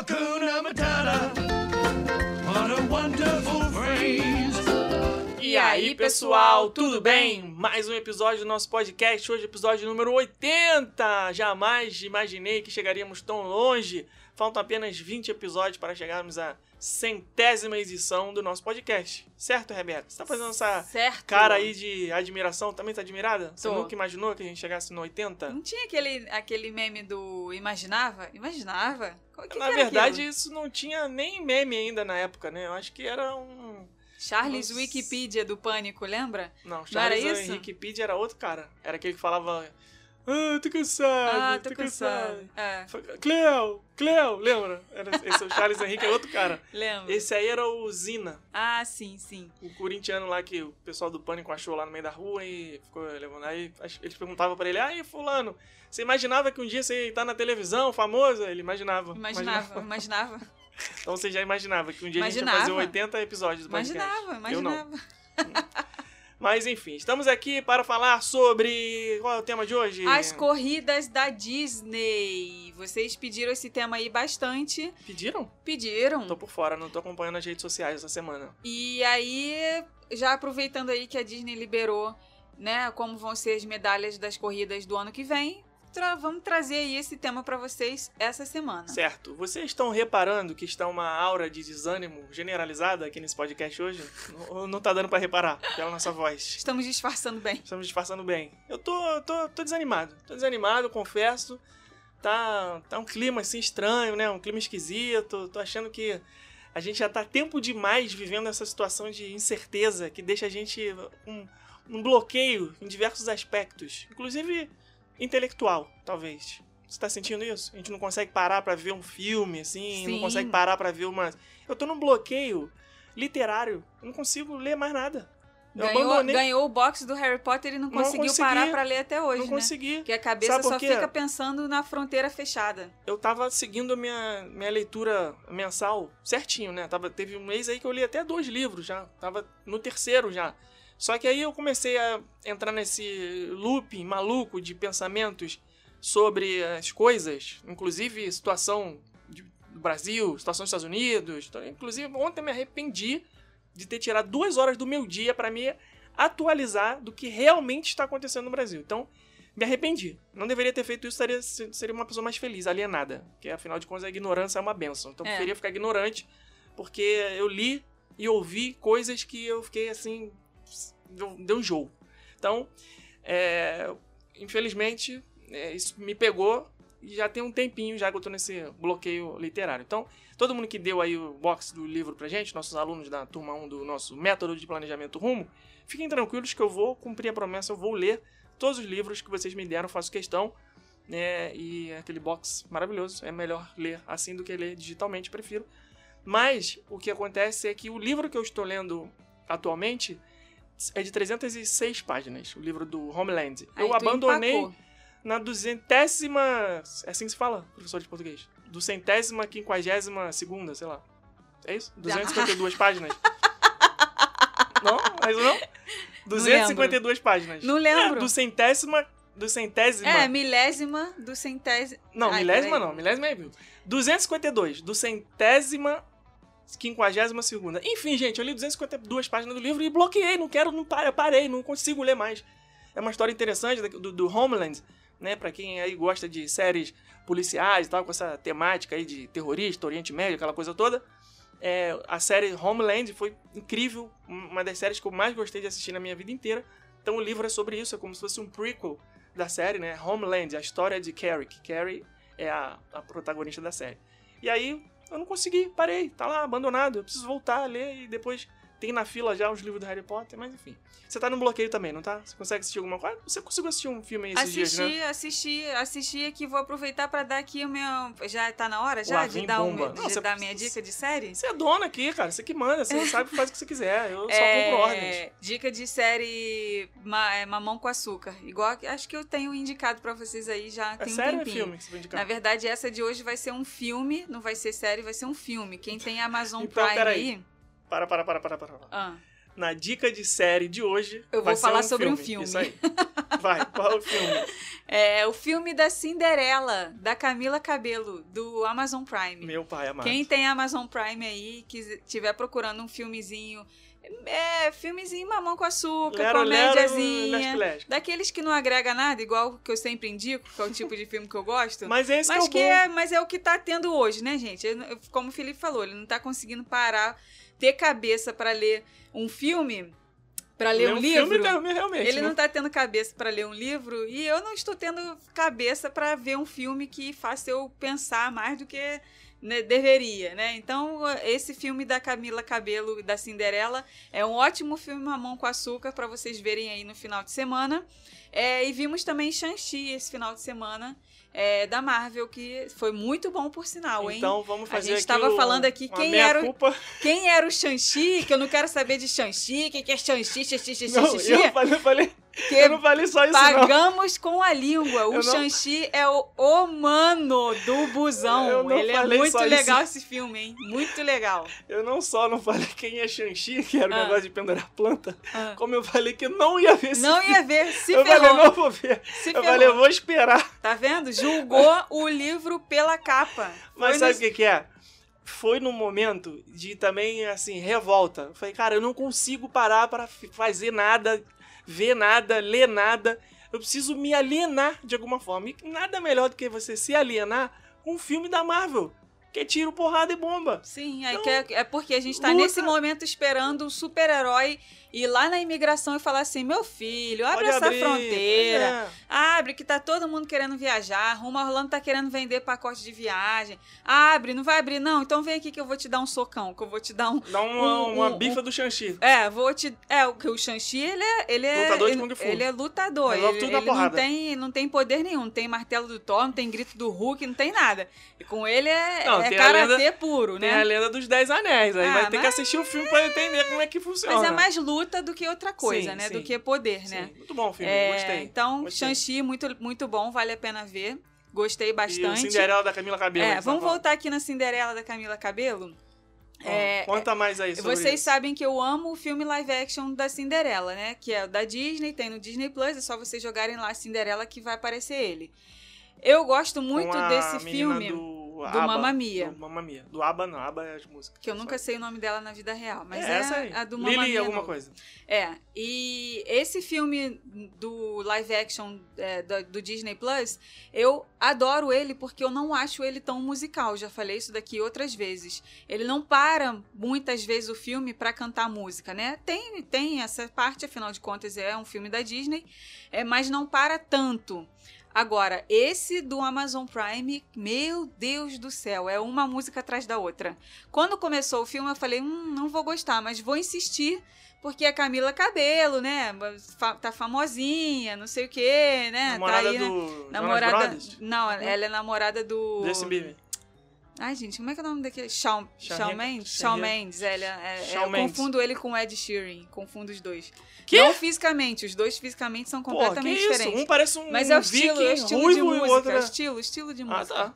Hakuna Matata. What a wonderful phrase. E aí, pessoal, tudo bem? Mais um episódio do nosso podcast, hoje episódio número 80. Jamais imaginei que chegaríamos tão longe. Faltam apenas 20 episódios para chegarmos à centésima edição do nosso podcast. Certo, Rebeca? Você tá fazendo essa Certo. cara aí de admiração? Também tá admirada? Você Tô. nunca imaginou que a gente chegasse no 80? Não tinha aquele, aquele meme do Imaginava? Imaginava? Que Na que verdade, aquilo? isso não tinha nem meme ainda na época, né? Eu acho que era um... Charles Nossa. Wikipedia do Pânico, lembra? Não, Não era Charles isso? Pide era outro cara. Era aquele que falava... Ah, tô cansado, Ah, tô cansado. É, Cleo, Cleo, lembra? Era, esse é o Charles Henrique, é outro cara. lembro. Esse aí era o Zina, Ah, sim, sim. o corintiano lá que o pessoal do Pânico achou lá no meio da rua e ficou levando. Aí eles perguntavam pra ele, aí fulano, você imaginava que um dia você ia estar na televisão, famoso? Ele imaginava. Imaginava, imaginava. Então você já imaginava que um dia a gente ia Imaginava. fazer 80 episódios do podcast. Imaginava, Eu não. Mas enfim, estamos aqui para falar sobre... Qual é o tema de hoje? As corridas da Disney. Vocês pediram esse tema aí bastante. Pediram? Pediram. Tô por fora, não tô acompanhando as redes sociais essa semana. E aí, já aproveitando aí que a Disney liberou, né, como vão ser as medalhas das corridas do ano que vem, tra- vamos trazer aí esse tema pra vocês essa semana. Certo. Vocês estão reparando que está uma aura de desânimo generalizada aqui nesse podcast hoje? Ou não tá dando pra reparar pela nossa voz? Estamos disfarçando bem. Estamos disfarçando bem. Eu tô, tô, tô desanimado. Tô desanimado, confesso. Tá, tá um clima assim estranho, né? Um clima esquisito. Tô achando que a gente já tá tempo demais vivendo essa situação de incerteza que deixa a gente um, um bloqueio em diversos aspectos. Inclusive intelectual, talvez. Você tá sentindo isso? A gente não consegue parar pra ver um filme, assim, não Sim. consegue parar pra ver uma. Eu tô num bloqueio literário. Eu não consigo ler mais nada. Eu Ganhou, abandonei. ganhou o box do Harry Potter e não Não conseguiu consegui. parar pra ler até hoje, não né? consegui. Porque a cabeça Sabe só fica pensando na fronteira fechada. Eu tava seguindo a minha, minha leitura mensal certinho, né? Tava, teve um mês aí que eu li até dois livros já. Tava no terceiro já. Só que aí eu comecei a entrar nesse looping maluco de pensamentos sobre as coisas, inclusive situação do Brasil, situação dos Estados Unidos. Então, Inclusive, ontem eu me arrependi de ter tirado duas horas do meu dia pra me atualizar do que realmente está acontecendo no Brasil. Então, me arrependi. Não deveria ter feito isso, seria, seria uma pessoa mais feliz, alienada. Porque afinal de contas a ignorância é uma benção. Então eu É. preferia ficar ignorante, porque eu li e ouvi coisas que eu fiquei assim. Deu, deu um jogo. Então, é, infelizmente, é, isso me pegou e já tem um tempinho já que eu tô nesse bloqueio literário. Então, todo mundo que deu aí o box do livro pra gente, nossos alunos da turma 1 do nosso método de planejamento rumo, fiquem tranquilos que eu vou cumprir a promessa, eu vou ler todos os livros que vocês me deram, faço questão. Né? E aquele box maravilhoso. É melhor ler assim do que ler digitalmente, prefiro. Mas o que acontece é que o livro que eu estou lendo atualmente é de 306 páginas, o livro do Homeland. Aí eu abandonei empacou. na duzentésima. É assim que se fala, professor de português? Do centésima, quinquagésima segunda, sei lá. É isso? 252 páginas. Não? É isso não? 252 páginas. Não lembro. É, do centésima. Do centésima. É, milésima do centésimo. Não, Ai, milésima não, milésima é mil. 252, do centésima, quinquagésima segunda. Enfim, gente, eu li 252 páginas do livro e bloqueei, não quero, não parei, parei, não consigo ler mais. É uma história interessante do, do Homeland, né, pra quem aí gosta de séries policiais e tal, com essa temática aí de terrorista, Oriente Médio, aquela coisa toda. É, a série Homeland foi incrível, uma das séries que eu mais gostei de assistir na minha vida inteira. Então o livro é sobre isso, é como se fosse um prequel da série, né? Homeland, a história de Carrie. que Carrie é a, a protagonista da série. E aí eu não consegui, parei, tá lá abandonado. Eu preciso voltar ler e depois tem na fila já os livros do Harry Potter, mas enfim. Você tá no bloqueio também, não tá? Você consegue assistir alguma coisa? Você conseguiu assistir um filme aí esses Assisti, dias, né? assisti, assisti aqui. Vou aproveitar pra dar aqui o meu. Já tá na hora já de dar, bomba. meu, Não, de você- dar minha dica de série? Você é dona aqui, cara. Você que manda, você sabe faz o que você quiser. Eu só É, cumpro ordens. Dica de série ma- é, Mamão com Açúcar. Igual acho que eu tenho indicado pra vocês aí já É tem um sério ou é tempinho. filme que você vai Na indicar? verdade, essa de hoje vai ser um filme, não vai ser série, vai ser um filme. Quem tem Amazon Então, Prime peraí. aí. Para, para, para, para, para. Ah, na dica de série de hoje. Eu vou falar sobre um filme. Isso aí. Vai, qual é o filme? É o filme da Cinderela, da Camila Cabelo, do Amazon Prime. Meu pai amado. Quem tem Amazon Prime aí, que estiver procurando um filmezinho. É, filmezinho mamão com açúcar, Lero, lero, comédiazinha. Nestlé. Daqueles que não agrega nada, igual que eu sempre indico, que é o tipo de filme que eu gosto. Mas esse Mas que que é o bom. é, mas é o que tá tendo hoje, né, gente? Eu- Como o Felipe falou, ele não tá conseguindo parar, ter cabeça pra ler um filme, pra ler um, um livro. Ele não né? tá tendo cabeça pra ler um livro e eu não estou tendo cabeça pra ver um filme que faça eu pensar mais do que né, deveria, né? Então, esse filme da Camila Cabelo e da Cinderela é um ótimo filme mamão com açúcar pra vocês verem aí no final de semana. É, e vimos também Shang-Chi esse final de semana é, da Marvel, que foi muito bom por sinal, hein? Então vamos A fazer gente aqui tava o- falando aqui quem era o-. Quem era o Shang-Chi? Que eu não quero saber de Shang-Chi. O que, que é Shang-Chi? Shang-Chi, Shang-Chi, Shang-Chi. eu falei, eu falei, Que eu não falei só isso não. Pagamos com a língua. O não- Shang-Chi é o, o mano do busão. Não Ele é muito só isso. legal esse filme, hein? Muito legal. Eu não só não falei quem é Shang-Chi, que era o Ah. negócio de pendurar planta, Ah. como eu falei que não ia ver esse Não ia ver, se Eu ferrou. falei, não vou ver. Se eu ferrou. falei, eu vou esperar. Tá vendo? Julgou o livro pela capa. Mas Foi sabe o que, que é? Foi num momento de também, assim, revolta. Eu falei, cara, eu não consigo parar para fazer nada, ver nada, ler nada. Eu preciso me alienar de alguma forma. E nada melhor do que você se alienar com um filme da Marvel. Que é tiro, porrada e bomba. Sim, aí Então, é, é porque a gente tá luta. nesse momento esperando um super-herói ir lá na imigração e falar assim: meu filho, abre Pode essa abrir. fronteira. É. Abre, que tá todo mundo querendo viajar. Rumo a Orlando tá querendo vender pacote de viagem. Abre, não vai abrir, não. Então vem aqui que eu vou te dar um socão, que eu vou te dar um. Dá uma, Um- uma um- bifa do Shang-Chi. É, vou te. É, o que o Shang-Chi, ele é. Ele é Lutador de ele, Kung Fu. ele é lutador. Ele, na ele não, tem, não tem poder nenhum. Não tem martelo do Thor, não tem grito do Hulk, não tem nada. E com ele é, Não, é tem a karatê lenda- puro, Tem né? a lenda dos Dez Anéis. Aí Ah, vai ter que assistir o filme pra entender como é que funciona. Mas é mais luta do que outra coisa, Sim, né? sim. Do que poder, né? Sim, Muito bom o filme, É, gostei. Então. Shang-Chi, muito, muito bom, vale a pena ver. Gostei E bastante. Cinderela da Camila Cabelo. É, vamos tá voltar aqui na Cinderela da Camila Cabelo. É, Conta mais aí sobre Vocês isso. sabem que eu amo o filme live action da Cinderela, né? Que é da Disney, tem no Disney Plus, é só vocês jogarem lá Cinderela que vai aparecer ele. Eu gosto muito desse filme, Do, do ABBA, Mamma Mia. Do Mamma Mia. Do ABBA não, ABBA é as músicas. que eu nunca sei o nome dela na vida real, mas é é, essa aí. a do Mamma Lily alguma novo. coisa. É, e esse filme do live action é, do, do Disney Plus, eu adoro ele porque eu não acho ele tão musical. Já falei isso daqui outras vezes. Ele não para muitas vezes o filme pra cantar música, né? Tem, tem essa parte, afinal de contas, é um filme da Disney, é, mas não para tanto. Agora, esse do Amazon Prime, meu Deus do céu, é uma música atrás da outra. Quando começou o filme, eu falei, hum, não vou gostar, mas vou insistir, porque a Camila Cabelo, né, tá famosinha, não sei o quê, né, namorada tá aí, né? do Jonas Namorada. Não, ela é namorada do. Justin Bieber. Ai, gente, como é que é o nome daquele? Shawn, Shawn Mendes? Shawn Mendes, é, é, Shawn eu Mendes. confundo ele com o Ed Sheeran, confundo os dois. Que? Não fisicamente, os dois fisicamente são Pô, completamente que isso? diferentes. Um parece um Mas é o estilo, viking é o estilo ruivo de e o música, outro é estilo, estilo de Ah, música. tá.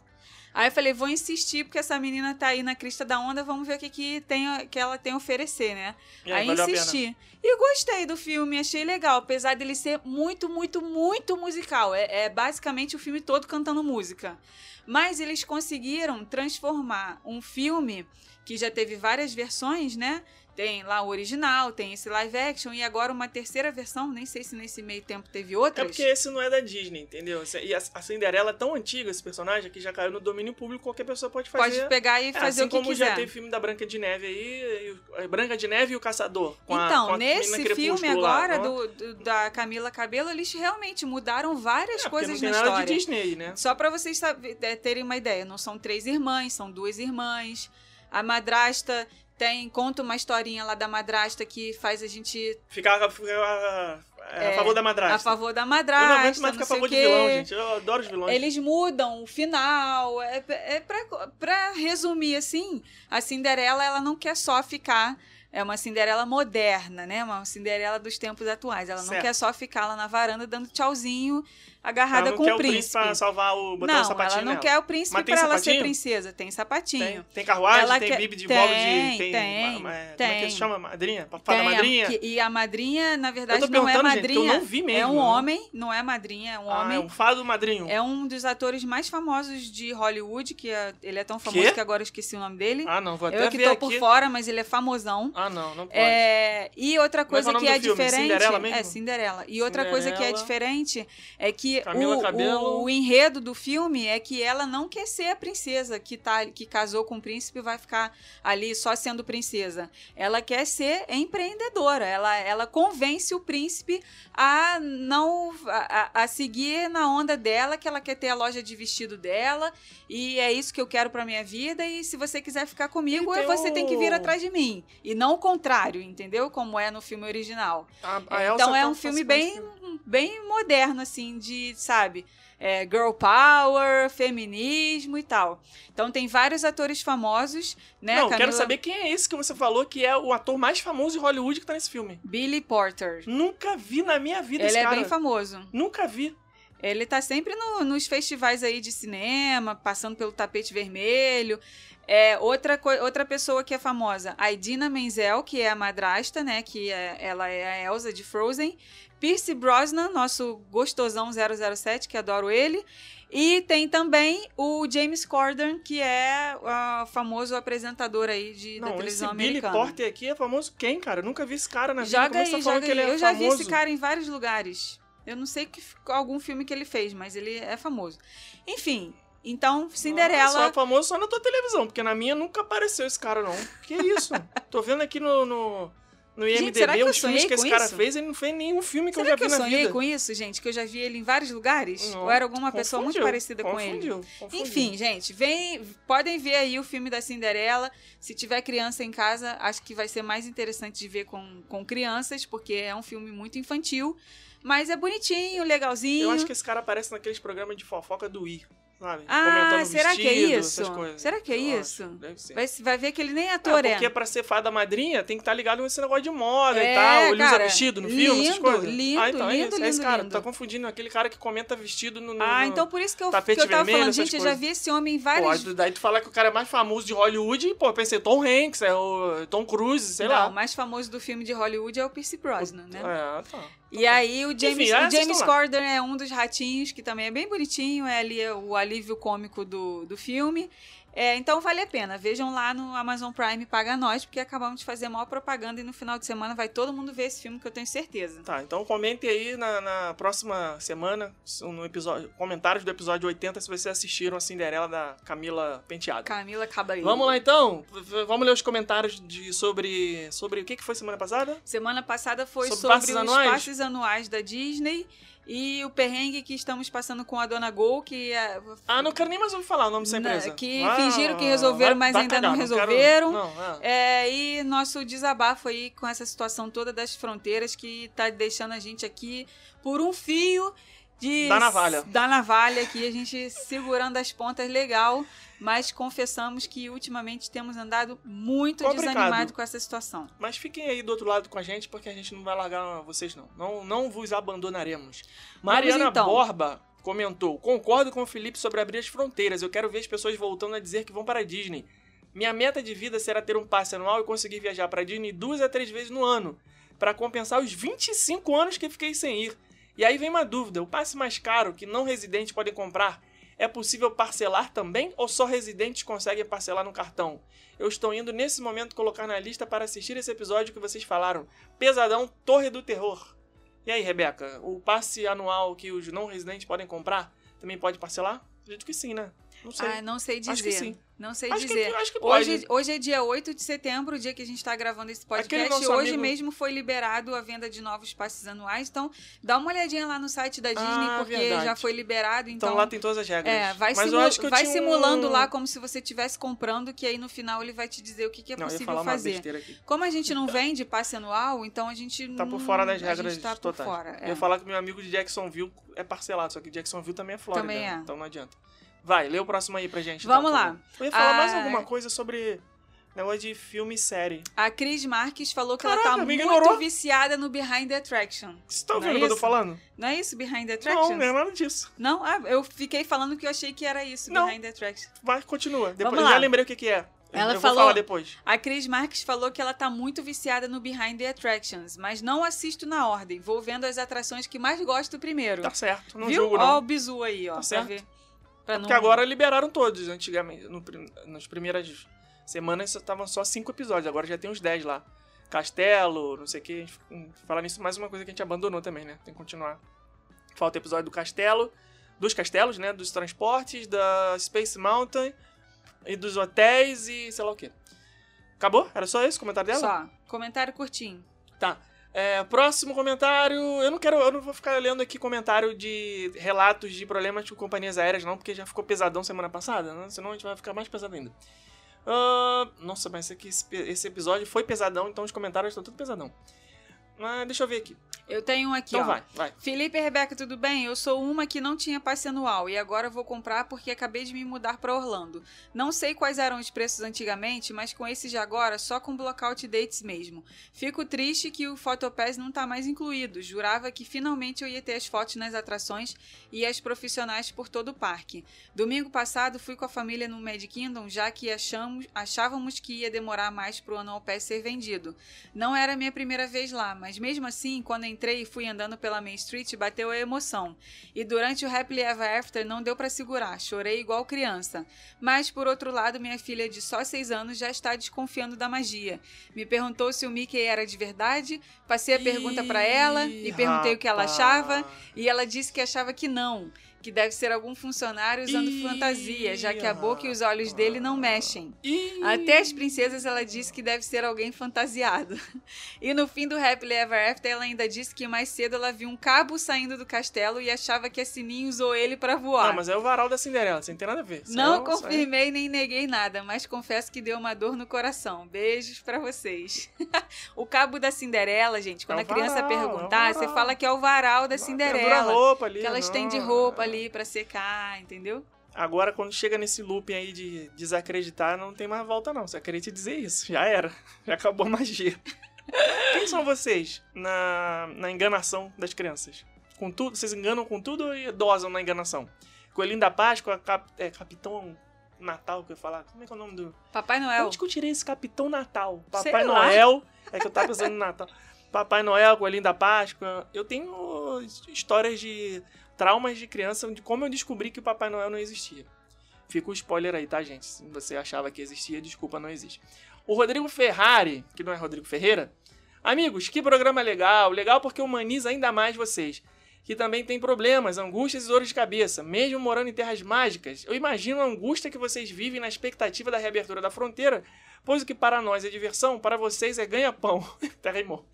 Aí eu falei, vou insistir, porque essa menina tá aí na crista da onda, vamos ver o que, que, tem, que ela tem a oferecer, né? E aí valeu a pena. insisti. E gostei do filme, achei legal, apesar dele ser muito, muito, muito musical. É, é basicamente o filme todo cantando música. Mas eles conseguiram transformar um filme que já teve várias versões, né? Tem lá o original, tem esse live action e agora uma terceira versão. Nem sei se nesse meio tempo teve É outras. porque esse não é da Disney, entendeu? E a a Cinderela é tão antiga, esse personagem, que já caiu no domínio público, qualquer pessoa pode fazer. Pode pegar e É, fazer assim o que como quiser. já teve filme da Branca de Neve aí, e a Branca de Neve e o Caçador. a- então, a menina nesse filme agora do, do- da Camila Cabelo, eles realmente mudaram várias É, coisas não tem na nada história. de Disney né? Só pra vocês é, terem uma ideia, não são três irmãs, são duas irmãs. A madrasta tem conta uma historinha lá da madrasta que faz a gente Ficar, ficar é, a É, favor da madrasta. a favor da Eu não aguento madrasta, mais ficar a favor de vilão, gente. Eu adoro os vilões. Eles mudam o final. É, é pra, pra resumir, assim, a Cinderela, ela não quer só ficar. É uma Cinderela moderna, né? Uma Cinderela dos tempos atuais. Ela não Certo. quer só ficar lá na varanda dando tchauzinho agarrada ela não com quer o príncipe. pra salvar o. botar o não, sapatinho ela não nela. quer o príncipe tem pra ela ser sapatinho? princesa. Tem sapatinho. Tem, tem carruagem, Ela tem quer- bibi de tem, bolo de. Tem, tem, ma- Como é que tem. se chama? Madrinha? Fada Tem madrinha? que- e a madrinha, na verdade, não é perguntando, gente, eu madrinha. não vi é mesmo, um né? homem, não é madrinha, é um Ah, homem. é um fado madrinho. É um dos atores mais famosos de Hollywood, que é- ele é tão famoso Quê? que agora eu esqueci o nome dele. Ah, não, vou até eu é que tô aqui. por fora, mas ele é famosão. Ah, não, não pode. É, e outra Como é que é coisa o que é diferente. Cinderela mesmo? É, Cinderela. E outra coisa que é diferente é que O, o, o enredo do filme é que ela não quer ser a princesa que, tá, que casou com o príncipe e vai ficar ali só sendo princesa. Ela quer ser empreendedora. Ela, ela convence o príncipe a não a, a- seguir na onda dela, que ela quer ter a loja de vestido dela e é isso que eu quero pra minha vida. E se você quiser ficar comigo, E tem você tem que vir atrás de mim. E não o contrário, entendeu? Como é no filme original. A- a então é tá um filme bem, bem moderno, assim, de, sabe? É, girl power, feminismo e tal. Então tem vários atores famosos, né? Não, quero Camila- saber quem é esse que você falou que é o ator mais famoso de Hollywood que tá nesse filme. Billy Porter. Nunca vi na minha vida Ele esse é cara. bem famoso. Nunca vi. Ele tá sempre no- nos festivais aí de cinema, passando pelo tapete vermelho. É, outra, outra pessoa que é famosa, a Idina Menzel, que é a madrasta, né? Que é- ela é a Elsa de Frozen. Pierce Brosnan, nosso gostosão 007, que adoro ele. E tem também o James Corden, que é o famoso apresentador aí de, da Não, esse televisão Billy americana. Porter aqui é famoso quem, cara? Eu nunca vi esse cara na vida. Joga aí, você tá falando joga aí. é Eu já vi esse cara em vários lugares. Eu não sei que, algum filme que ele fez, mas ele é famoso. Enfim, então, Cinderela. Só é famoso só na tua televisão, porque na minha nunca apareceu esse cara, não. Que isso? Tô vendo aqui no, no, no Gente, IMDB será que eu os filmes sonhei que esse cara isso? fez, ele não fez nenhum filme que eu Será já que vi eu na sonhei vida. com isso, gente? Que eu já vi ele em vários lugares? Não, Ou era alguma pessoa muito confundiu, parecida com ele? confundiu, confundiu. Enfim, gente, vem, podem ver aí o filme da Cinderela. Se tiver criança em casa, acho que vai ser mais interessante de ver com, com crianças, porque é um filme muito infantil. Mas é bonitinho, legalzinho. Eu acho que esse cara aparece naqueles programas de fofoca do I, sabe? Ah, será que é vestido, isso? coisas. Será que é Eu isso? acho, deve ser. Vai, vai ver que ele nem Ah, ator é. porque pra ser fada madrinha tem que estar ligado nesse negócio de moda É, e tal. Ele usa cara, vestido no filme, essas lindo, coisas. lindo, ah, então é lindo, esse, é esse lindo, cara. lindo. Tá confundindo aquele cara que comenta vestido no. no Ah, então por isso que eu, que eu tava vermelho, falando, gente, eu já coisas. vi esse homem em Pô, vários. daí tu falar que o cara é mais famoso de Hollywood, e, pô, eu pensei Tom Hanks, é o Tom Cruise, sei não, lá. o mais famoso do filme de Hollywood é o Pierce Brosnan, né? É, tá. E aí o James, Enfim, o assistam James. Corden é um dos ratinhos, que também é bem bonitinho, é ali o alívio cômico do, do filme. É, então vale a pena. Vejam lá no Amazon Prime Paga Nós, porque acabamos de fazer a maior propaganda e no final de semana vai todo mundo ver esse filme que eu tenho certeza. Tá, então comente aí na, na próxima semana, no episódio, comentários do episódio 80, se vocês assistiram a Cinderela da Camila Penteado. Camila Caballero. Vamos lá então, vamos ler os comentários de, sobre, sobre o que, que foi semana passada? Semana passada foi Sobre sobre, passes os anuais? passes anuais da Disney e o perrengue que estamos passando com a Dona Gol, que é, Ah, não quero nem mais ouvir falar o nome dessa Na- empresa. que Ah, fingiram que resolveram, mas ainda cagar, não quero- resolveram. não, é. É, e nosso desabafo aí com essa situação toda das fronteiras que tá deixando a gente aqui por um fio de Da navalha. Da navalha aqui, a gente segurando as pontas legal, mas confessamos que ultimamente temos andado muito Complicado. desanimado com essa situação. Mas fiquem aí do outro lado com a gente, porque a gente não vai largar vocês, não. Não, não vos abandonaremos. Mariana então. Borba comentou: Concordo com o Felipe sobre abrir as fronteiras. Eu quero ver as pessoas voltando a dizer que vão para a Disney. Minha meta de vida será ter um passe anual e conseguir viajar para a Disney duas a três vezes no ano, para compensar os 25 anos que fiquei sem ir. E aí vem uma dúvida: o passe mais caro que não residentes podem comprar é possível parcelar também ou só residentes conseguem parcelar no cartão? Eu estou indo nesse momento colocar na lista para assistir esse episódio que vocês falaram. Pesadão Torre do Terror. E aí, Rebeca, o passe anual que os não residentes podem comprar também pode parcelar? Acredito que sim, né? Não sei. Ah, não sei dizer. Acho que sim. Não sei acho, que, dizer. acho que pode. Hoje, hoje é dia 8 de setembro, o dia que a gente está gravando esse Aquele podcast. Hoje amigo- mesmo foi liberado a venda de novos passes anuais. Então, dá uma olhadinha lá no site da Disney, Ah, porque verdade. já foi liberado. então, Então, lá tem todas as regras. é, vai, Mas simu- eu acho que eu vai simulando um... lá como se você estivesse comprando, que aí no final ele vai te dizer o que, que é Não, eu possível fazer. Como a gente não vende passe anual, então a gente Tá por não- fora das a regras gente tá por totais. fora. Eu é. ia falar que meu amigo de Jacksonville é parcelado, só que Jacksonville também é Flórida. Também é. Então não adianta. Vai, lê o próximo aí pra gente. Vamos então, por lá. favor. Eu ia falar mais Ah, alguma coisa sobre Negócio de filme e série. A Cris Marques falou que Caraca, ela tá muito ignorou. viciada no Behind the Attraction. Você tá Não ouvindo é o que eu tô falando? Não é isso, Behind the Não, Attraction? não é nada disso. Não? Ah, eu fiquei falando que eu achei que era isso, Não. Behind the Attraction. Vai, continua. Depois, Vamos eu lá. já lembrei o que que é. Ela eu falou- vou falar depois. A Cris Marques falou que ela tá muito viciada no Behind the Attractions, mas não assisto na ordem. Vou vendo as atrações que mais gosto primeiro. Tá certo, não Viu? julgo Ó não. o bizu aí, ó. Tá certo. ver. Pra não... Porque agora liberaram todos, antigamente. No, nas primeiras semanas estavam só cinco episódios, agora já tem uns 10 lá. Castelo, não sei o que. Falar nisso, mais uma coisa que a gente abandonou também, né? Tem que continuar. Falta episódio do castelo, dos castelos, né? Dos transportes, da Space Mountain e dos hotéis e sei lá o que. Acabou? Era só esse o comentário dela? Só. Comentário curtinho. Tá. É, próximo comentário. Eu não quero. Eu não vou ficar lendo aqui comentário de relatos de problemas com companhias aéreas, não, porque já ficou pesadão semana passada, né? Senão a gente vai ficar mais pesado ainda. Ah, nossa, mas esse, aqui, esse, episódio foi pesadão, então os comentários estão tudo pesadão. Mas deixa eu ver aqui. Eu tenho um aqui, Então ó. vai, vai. Felipe e Rebeca, tudo bem? Eu sou uma que não tinha passe anual e agora vou comprar porque acabei de me mudar para Orlando. Não sei quais eram os preços antigamente, mas com esse de agora, só com blockout dates mesmo. Fico triste que o Photopass não tá mais incluído. Jurava que finalmente eu ia ter as fotos nas atrações e as profissionais por todo o parque. Domingo passado fui com a família no Mad Kingdom, já que achamos, achávamos que ia demorar mais pro Annual Pass ser vendido. Não era a minha primeira vez lá, mas mesmo assim, quando entrei e fui andando pela Main Street, bateu a emoção. E durante o Happily Ever After não deu pra segurar, chorei igual criança. Mas, por outro lado, minha filha de só 6 anos já está desconfiando da magia. Me perguntou se o Mickey era de verdade, passei a pergunta pra ela e perguntei o que ela achava, e ela disse que achava que não, que deve ser algum funcionário usando Ih, fantasia, já que a boca e os olhos dele não mexem. Ih, Até as princesas ela disse que deve ser alguém fantasiado. E no fim do Happily Ever After ela ainda disse que mais cedo ela viu um cabo saindo do castelo e achava que a Sininho usou ele pra voar. Não, mas é o varal da Cinderela, não tem nada a ver. Não é confirmei nem neguei nada, mas confesso que deu uma dor no coração. Beijos pra vocês. o cabo da Cinderela, gente, quando É a criança varal, é perguntar, você varal. fala que é o varal da Cinderela. Que ela estende roupa ali pra secar, entendeu? Agora, quando chega nesse looping aí de desacreditar, não tem mais volta, não. Você acredita em dizer isso. Já era. Já acabou a magia. Quem são vocês na, na enganação das crianças? Com tudo? Vocês enganam com tudo ou dosam na enganação? Coelhinho da Páscoa, cap, é, Capitão Natal, que eu ia falar. Como é que é o nome do. Papai Noel. Onde que eu tirei esse Capitão Natal? Papai. Noel. É que eu tava pensando no Natal. Papai Noel, Coelhinho da Páscoa. Eu tenho histórias de traumas de criança de como eu descobri que o Papai Noel não existia. Fica o spoiler aí, tá, gente? Se você achava que existia, desculpa, não existe. O Rodrigo Ferrari, que não é Rodrigo Ferreira. Amigos, que programa legal. Legal porque humaniza ainda mais vocês. Que também tem problemas, angústias e dores de cabeça, mesmo morando em terras mágicas. Eu imagino a angústia que vocês vivem na expectativa da reabertura da fronteira, pois o que para nós é diversão, para vocês é ganha-pão. Até rimou.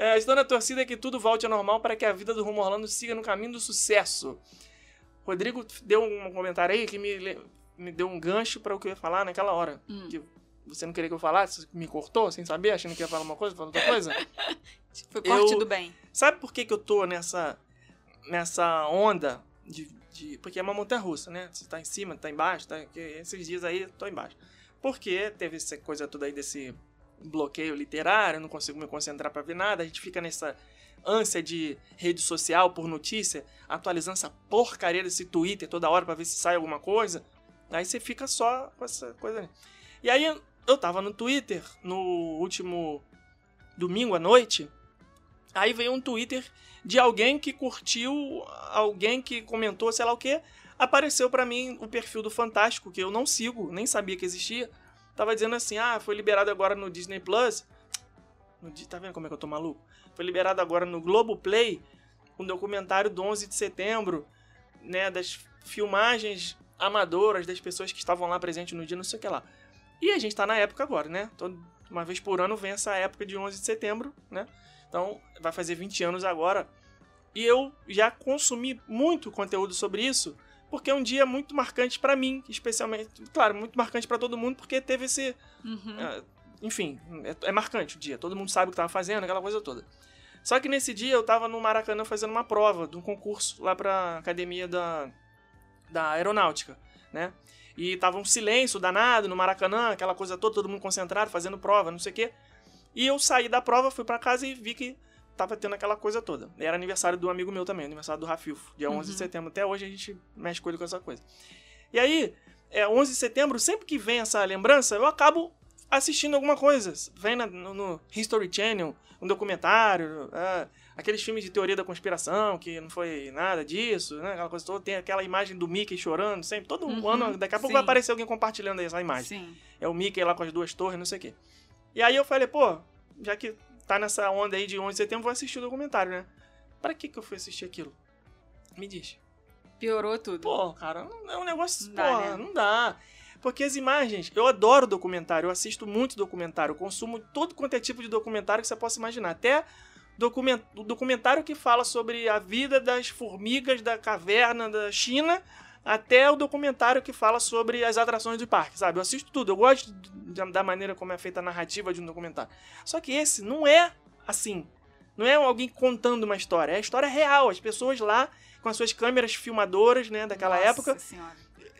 É, estou na torcida que tudo volte ao normal para que a vida do Rumo Orlando siga no caminho do sucesso. Rodrigo deu um comentário aí que me, me deu um gancho para o que eu ia falar naquela hora. Hum. Que você não queria que eu falasse, me cortou sem saber, achando que ia falar uma coisa, falando outra coisa. Foi corte Eu- do bem. Sabe por que, que eu tô nessa, nessa onda de, de- Porque é uma montanha russa, né? Você tá em cima, tá embaixo, tá... esses dias aí eu tô embaixo. Porque teve essa coisa toda aí desse bloqueio literário, não consigo me concentrar pra ver nada, a gente fica nessa ânsia de rede social por notícia, atualizando essa porcaria desse Twitter toda hora pra ver se sai alguma coisa. Aí você fica só com essa coisa ali. E aí eu tava no Twitter no último domingo à noite. Aí veio um Twitter de alguém que curtiu, alguém que comentou, sei lá o que. Apareceu pra mim o perfil do Fantástico, que eu não sigo, nem sabia que existia. Tava dizendo assim: ah, foi liberado agora no Disney Plus. No, tá vendo como é que eu tô maluco? Foi liberado agora no Globoplay um documentário do 11 de setembro, né, das filmagens amadoras das pessoas que estavam lá presentes no dia, não sei o que lá. E a gente tá na época agora, né? Todo, uma vez por ano vem essa época de 11 de setembro, né? Então, vai fazer 20 anos agora. E eu já consumi muito conteúdo sobre isso, porque é um dia muito marcante pra mim, especialmente, claro, muito marcante pra todo mundo, porque teve esse, Uhum. é, enfim, é, é marcante o dia. Todo mundo sabe o que tava fazendo, aquela coisa toda. Só que nesse dia eu tava no Maracanã fazendo uma prova de um concurso lá pra academia da, da aeronáutica, né? E tava um silêncio danado no Maracanã, aquela coisa toda, todo mundo concentrado, fazendo prova, não sei o quê. E eu saí da prova, fui pra casa e vi que tava tendo aquela coisa toda. Era aniversário do amigo meu também, aniversário do Rafilfo, dia 11 de setembro. Até hoje a gente mexe com ele com essa coisa. E aí, é, 11 de setembro, sempre que vem essa lembrança, eu acabo assistindo alguma coisa. Vem na- no, no History Channel, um documentário, é, aqueles filmes de teoria da conspiração, que não foi nada disso, né? Aquela coisa toda. Tem aquela imagem do Mickey chorando sempre. Todo Uhum, ano, daqui a pouco sim. vai aparecer alguém compartilhando essa imagem. Sim. É o Mickey lá com as duas torres, não sei o quê. E aí eu falei, pô, já que tá nessa onda aí de 11 de setembro, vou assistir o documentário, né? Pra que que eu fui assistir aquilo? Me diz. Piorou tudo. Pô, cara, é um negócio. Não Não dá, dá, né? não dá. Porque as imagens, eu adoro documentário, eu assisto muito documentário, consumo todo quanto é tipo de documentário que você possa imaginar. Até documentário que fala sobre a vida das formigas da caverna da China, até o documentário que fala sobre as atrações do parque, sabe? Eu assisto tudo, eu gosto da maneira como é feita a narrativa de um documentário. Só que esse não é assim. Não é alguém contando uma história, é a história real, as pessoas lá com as suas câmeras filmadoras, né, daquela Nossa época, Senhora.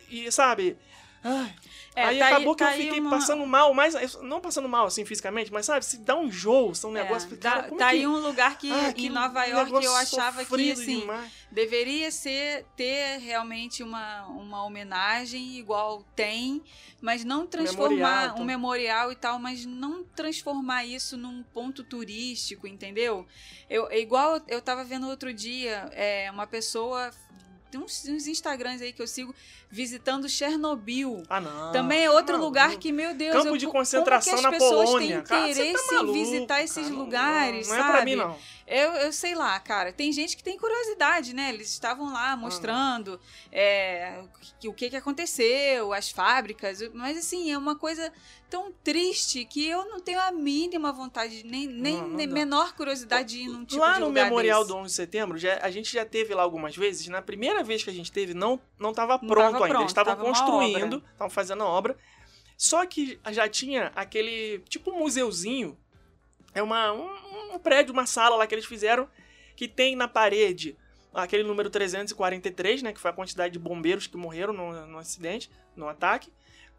e sabe? Ai, É, aí tá aí- acabou que tá eu aí fiquei uma- passando mal, mas não passando mal assim fisicamente, mas sabe, se dá um jogo, são um É, negócio, tá, cara, como tá é que... aí um lugar que Ah, em Nova York eu achava que assim demais. deveria ser ter realmente uma, uma homenagem igual tem, mas não transformar Memorial, um memorial e tal, mas não transformar isso num ponto turístico, entendeu? Eu é igual eu tava vendo outro dia é, uma pessoa tem uns, uns Instagrams aí que eu sigo visitando Chernobyl. Ah, não. Também é tá outro maluco. lugar que, meu Deus, Campo eu- de como que concentração as na pessoas Polônia. têm tá interesse maluco, em visitar esses cara, não- lugares, não, sabe? Não é pra mim, não. Eu, eu sei lá, cara. Tem gente que tem curiosidade, né? Eles estavam lá mostrando é, o que- o que, aconteceu, as fábricas. Mas, assim, é uma coisa tão triste que eu não tenho a mínima vontade, nem, nem, Não, não nem menor curiosidade de ir num tipo lá de no lugar Memorial desse. do 11 de Setembro, já- a gente já teve lá algumas vezes. Na primeira vez que a gente teve, não, não tava Não pronto ainda. pronto, Eles estavam construindo, estavam fazendo a obra. Só que já tinha aquele tipo um museuzinho. É uma, um, um prédio, uma sala lá que eles fizeram, que tem na parede aquele número 343, né? Que foi a quantidade de bombeiros que morreram no, no acidente, no ataque.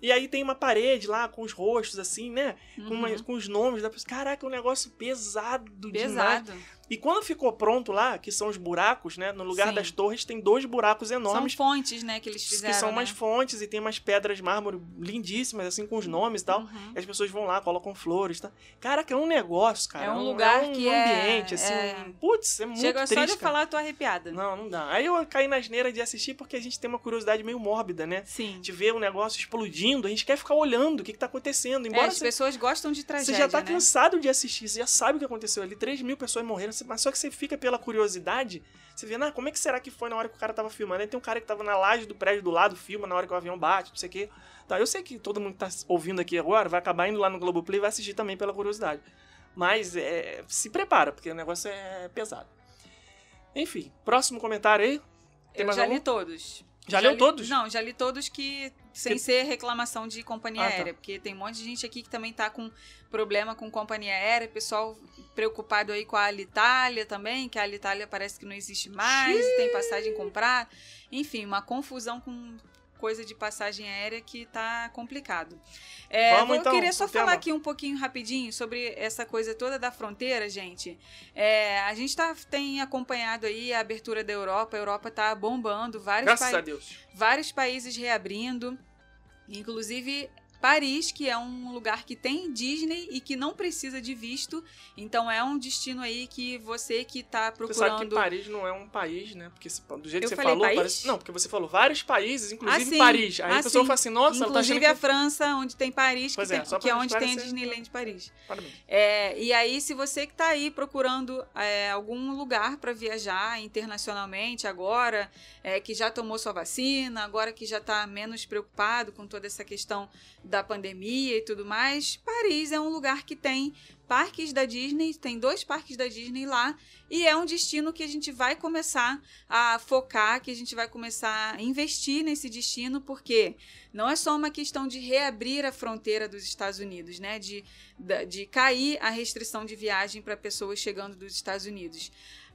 E aí tem uma parede lá com os rostos, assim, né? Com, Uhum. uma- com os nomes da pessoa. Caraca, é um negócio pesado, demais. E quando ficou pronto lá, que são os buracos, né? No lugar Sim. das torres tem dois buracos enormes. São fontes, né, que eles fizeram. que são né? umas fontes e tem umas pedras de mármore lindíssimas, assim, com os nomes e tal. Uhum. E as pessoas vão lá, colocam flores, tá? Caraca, é um negócio, cara. É um lugar um que é- ambiente, assim. é- Putz, é muito Chega só triste, de cara. falar, eu tô arrepiada. Não, não dá. Aí eu caí na asneira de assistir porque a gente tem uma curiosidade meio mórbida, né? Sim. De ver um negócio explodindo, a gente quer ficar olhando o que, que tá acontecendo. É, Embora as você- pessoas gostam de você tragédia, já tá né? cansado de assistir, você já sabe o que aconteceu ali. 3 mil pessoas morreram, você- mas só que você fica pela curiosidade. Você vê, ah, como é que será que foi na hora que o cara tava filmando? Aí tem um cara que tava na laje do prédio do lado, filma na hora que o avião bate, não sei o quê. Tá, eu sei que todo mundo que tá ouvindo aqui agora vai acabar indo lá no Globoplay e vai assistir também pela curiosidade. Mas é, se prepara, porque o negócio é pesado. Enfim, próximo comentário aí. Tem Eu já algum? li todos. Já leu li- todos? Não, já li todos que. Sem Que- ser reclamação de companhia Ah, tá. aérea. Porque tem um monte de gente aqui que também tá com problema com companhia aérea. Pessoal preocupado aí com a Alitalia também, que a Alitalia parece que não existe mais, e tem passagem comprada. Enfim, uma confusão com coisa de passagem aérea que tá complicado. É, Vamos, vou- então, eu queria só pro tema. falar aqui um pouquinho rapidinho sobre essa coisa toda da fronteira, gente. É, a gente tá, tem acompanhado aí a abertura da Europa. A Europa tá bombando, vários, Graças pai- a Deus. vários países reabrindo, inclusive Paris, que é um lugar que tem Disney e que não precisa de visto. Então é um destino aí que você que tá Você sabe que procurando. Paris não é um país, né? Porque se- do jeito Eu que você falou, país? parece... Não, porque você falou vários países, inclusive Ah, sim. Paris. Aí Ah, a pessoa sim. fala assim, nossa, tá Inclusive que... a França, onde tem Paris, que, é, tem- só que é onde tem a. Disneyland Paris. Parabéns. É, e aí, se você que está aí procurando é, algum lugar para viajar internacionalmente agora, é, que já tomou sua vacina, agora que já está menos preocupado com toda essa questão da pandemia e tudo mais, Paris é um lugar que tem parques da Disney, tem dois parques da Disney lá, e é um destino que a gente vai começar a focar, que a gente vai começar a investir nesse destino, porque não é só uma questão de reabrir a fronteira dos Estados Unidos, né? De, de cair a restrição de viagem para pessoas chegando dos Estados Unidos.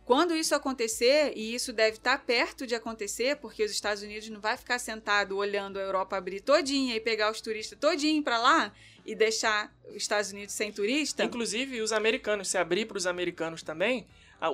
Quando isso acontecer, e isso deve estar perto de acontecer, porque os Estados Unidos não vai ficar sentado olhando a Europa abrir todinha e pegar os turistas todinho para lá e deixar os Estados Unidos sem turista. Inclusive, os americanos, se abrir para os americanos também,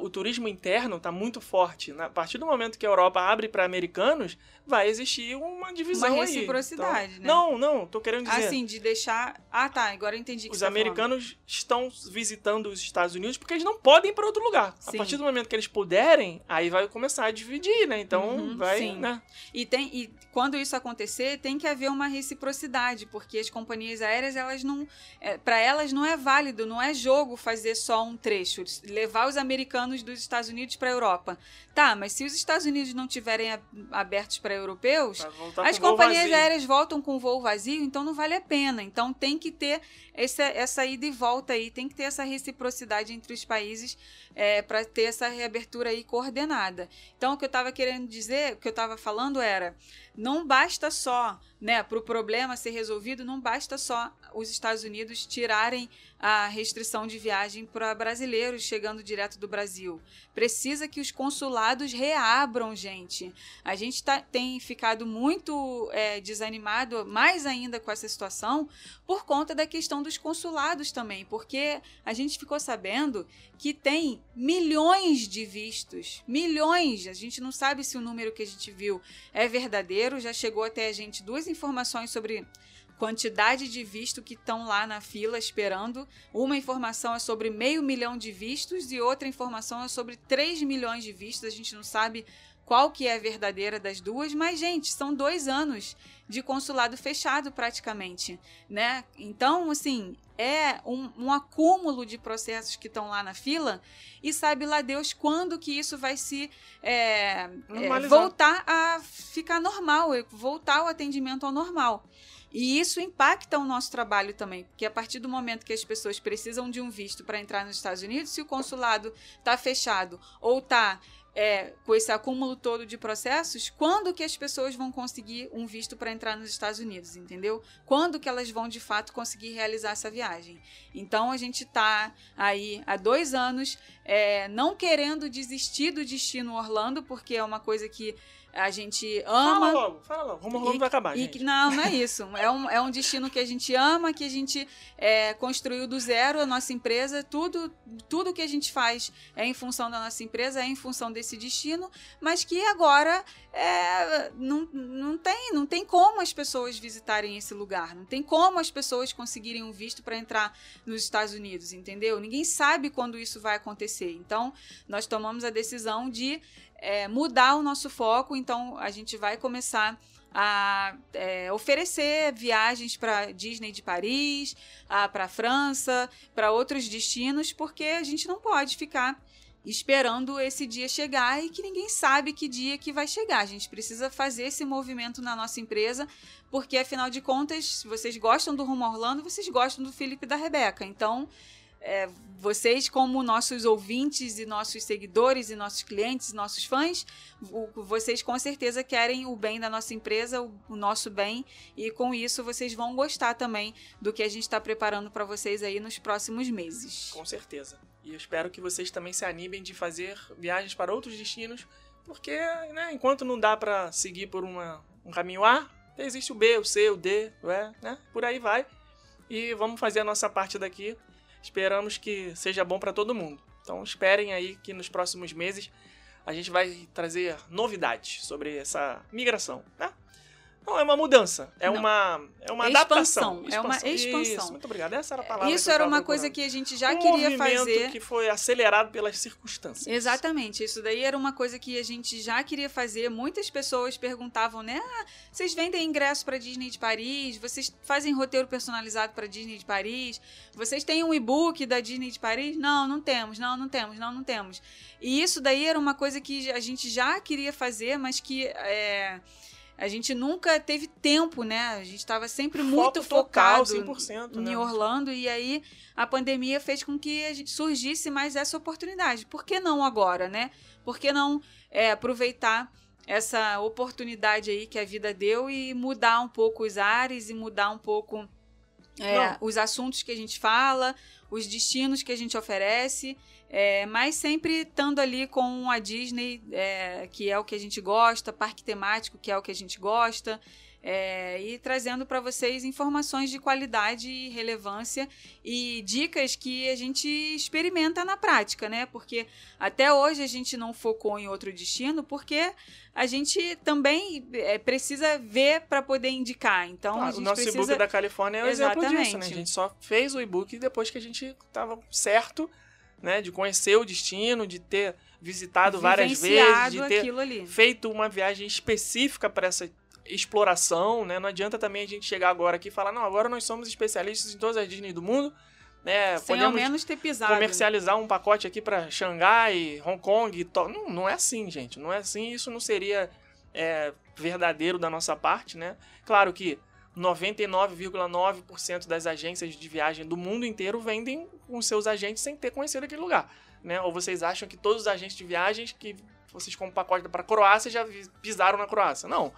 o turismo interno está muito forte. A partir do momento que a Europa abre para americanos, vai existir uma divisão Uma aí. reciprocidade, Então, né? Não, não, tô querendo dizer. Assim, de deixar. Ah, tá, agora eu entendi que Os tá americanos estão visitando os Estados Unidos porque eles não podem ir para outro lugar. Sim. A partir do momento que eles puderem, aí vai começar a dividir, né? Então Uhum, vai, sim. né? E, tem, e quando isso acontecer, tem que haver uma reciprocidade, porque as companhias aéreas, elas não. É, para elas não é válido, não é jogo fazer só um trecho, levar os americanos dos Estados Unidos para a Europa. Tá, mas se os Estados Unidos não tiverem abertos para europeus, as companhias vazio. aéreas voltam com voo vazio, então não vale a pena. Então tem que ter essa, essa ida e volta aí, tem que ter essa reciprocidade entre os países para ter essa reabertura aí coordenada. Então o que eu estava querendo dizer, o que eu estava falando era, não basta só, né, para o problema ser resolvido, não basta só os Estados Unidos tirarem a restrição de viagem para brasileiros chegando direto do Brasil. Precisa que os consulados reabram, gente. A gente tá, tem ficado muito é, desanimado, mais ainda com essa situação, por conta da questão dos consulados também, porque a gente ficou sabendo que tem milhões de vistos, milhões. A gente não sabe se o número que a gente viu é verdadeiro. Já chegou até a gente duas informações sobre quantidade de visto que estão lá na fila esperando. Uma informação é sobre meio milhão de vistos e outra informação é sobre 3 milhões de vistos. A gente não sabe qual que é a verdadeira das duas, mas, gente, são dois anos de consulado fechado praticamente, né? Então, assim, é um, um acúmulo de processos que estão lá na fila e sabe lá Deus quando que isso vai se é, é, voltar a ficar normal, voltar o atendimento ao normal. E isso impacta o nosso trabalho também, porque a partir do momento que as pessoas precisam de um visto para entrar nos Estados Unidos, se o consulado está fechado ou está é, com esse acúmulo todo de processos, quando que as pessoas vão conseguir um visto para entrar nos Estados Unidos, entendeu? Quando que elas vão de fato conseguir realizar essa viagem? Então a gente está aí há dois anos é, não querendo desistir do destino Orlando, porque é uma coisa que a gente ama. Fala logo, fala logo. Rumo Orlando vai acabar, E não, não é isso. É um, é um destino que a gente ama, que a gente é, construiu do zero a nossa empresa. Tudo, tudo que a gente faz é em função da nossa empresa, é em função desse destino, mas que agora é, não, não, tem, não tem como as pessoas visitarem esse lugar. Não tem como as pessoas conseguirem um visto para entrar nos Estados Unidos, entendeu? Ninguém sabe quando isso vai acontecer. Então, nós tomamos a decisão de é, mudar o nosso foco. Então, a gente vai começar a é, oferecer viagens para Disney de Paris, para França, para outros destinos, porque a gente não pode ficar esperando esse dia chegar e que ninguém sabe que dia que vai chegar. A gente precisa fazer esse movimento na nossa empresa, porque afinal de contas, vocês gostam do Rumo Orlando, vocês gostam do Felipe e da Rebeca. Então, é, vocês, como nossos ouvintes e nossos seguidores e nossos clientes nossos fãs, o- vocês com certeza querem o bem da nossa empresa, o, o nosso bem, e com isso vocês vão gostar também do que a gente está preparando para vocês aí nos próximos meses. Com certeza. E espero que vocês também se animem de fazer viagens para outros destinos, porque né, enquanto não dá para seguir por uma, um caminho A, existe o B, o C, o D, o E, né? Por aí vai. E vamos fazer a nossa parte daqui. Esperamos que seja bom para todo mundo. Então esperem aí que nos próximos meses a gente vai trazer novidades sobre essa migração, né? Não, é uma mudança, é Não. uma é uma Expansão, adaptação, é uma expansão. Isso, muito obrigado. Essa era a palavra. Isso era uma coisa que a gente já um queria fazer. que foi acelerado pelas circunstâncias. Exatamente, isso daí era uma coisa que a gente já queria fazer. Muitas pessoas perguntavam, né? Ah, vocês vendem ingresso para Disney de Paris? Vocês fazem roteiro personalizado para Disney de Paris? Vocês têm um e-book da Disney de Paris? Não, não temos, não, não temos, não, não temos. E isso daí era uma coisa que a gente já queria fazer, mas que é, a gente nunca teve tempo, né? A gente estava sempre muito Foco total, focado 100%, em né? Orlando e aí a pandemia fez com que a gente surgisse mais essa oportunidade. Por que não agora, né? Por que não é, aproveitar essa oportunidade aí que a vida deu e mudar um pouco os ares e mudar um pouco é, os assuntos que a gente fala, os destinos que a gente oferece, é, mas sempre estando ali com a Disney, é, que é o que a gente gosta, parque temático, que é o que a gente gosta, é, e trazendo para vocês informações de qualidade e relevância e dicas que a gente experimenta na prática, né? Porque até hoje a gente não focou em outro destino, porque a gente também é, precisa ver para poder indicar. Então a Claro, o nosso precisa e-book da Califórnia é um exemplo disso, né? A gente só fez o e-book depois que a gente tava certo, né? De conhecer o destino, de ter visitado várias vezes, de ter feito uma viagem específica para essa exploração, né? Não adianta também a gente chegar agora aqui e falar, não, agora nós somos especialistas em todas as Disney do mundo, né? Sem ao Podemos menos ter pisado. comercializar um pacote aqui para Xangai, Hong Kong, to... não, não é assim, gente. Não é assim. Isso não seria é, verdadeiro da nossa parte, né? Claro que 99,9% das agências de viagem do mundo inteiro vendem com seus agentes sem ter conhecido aquele lugar, né? Ou vocês acham que todos os agentes de viagens que vocês compram pacote para Croácia já pisaram na Croácia? Não,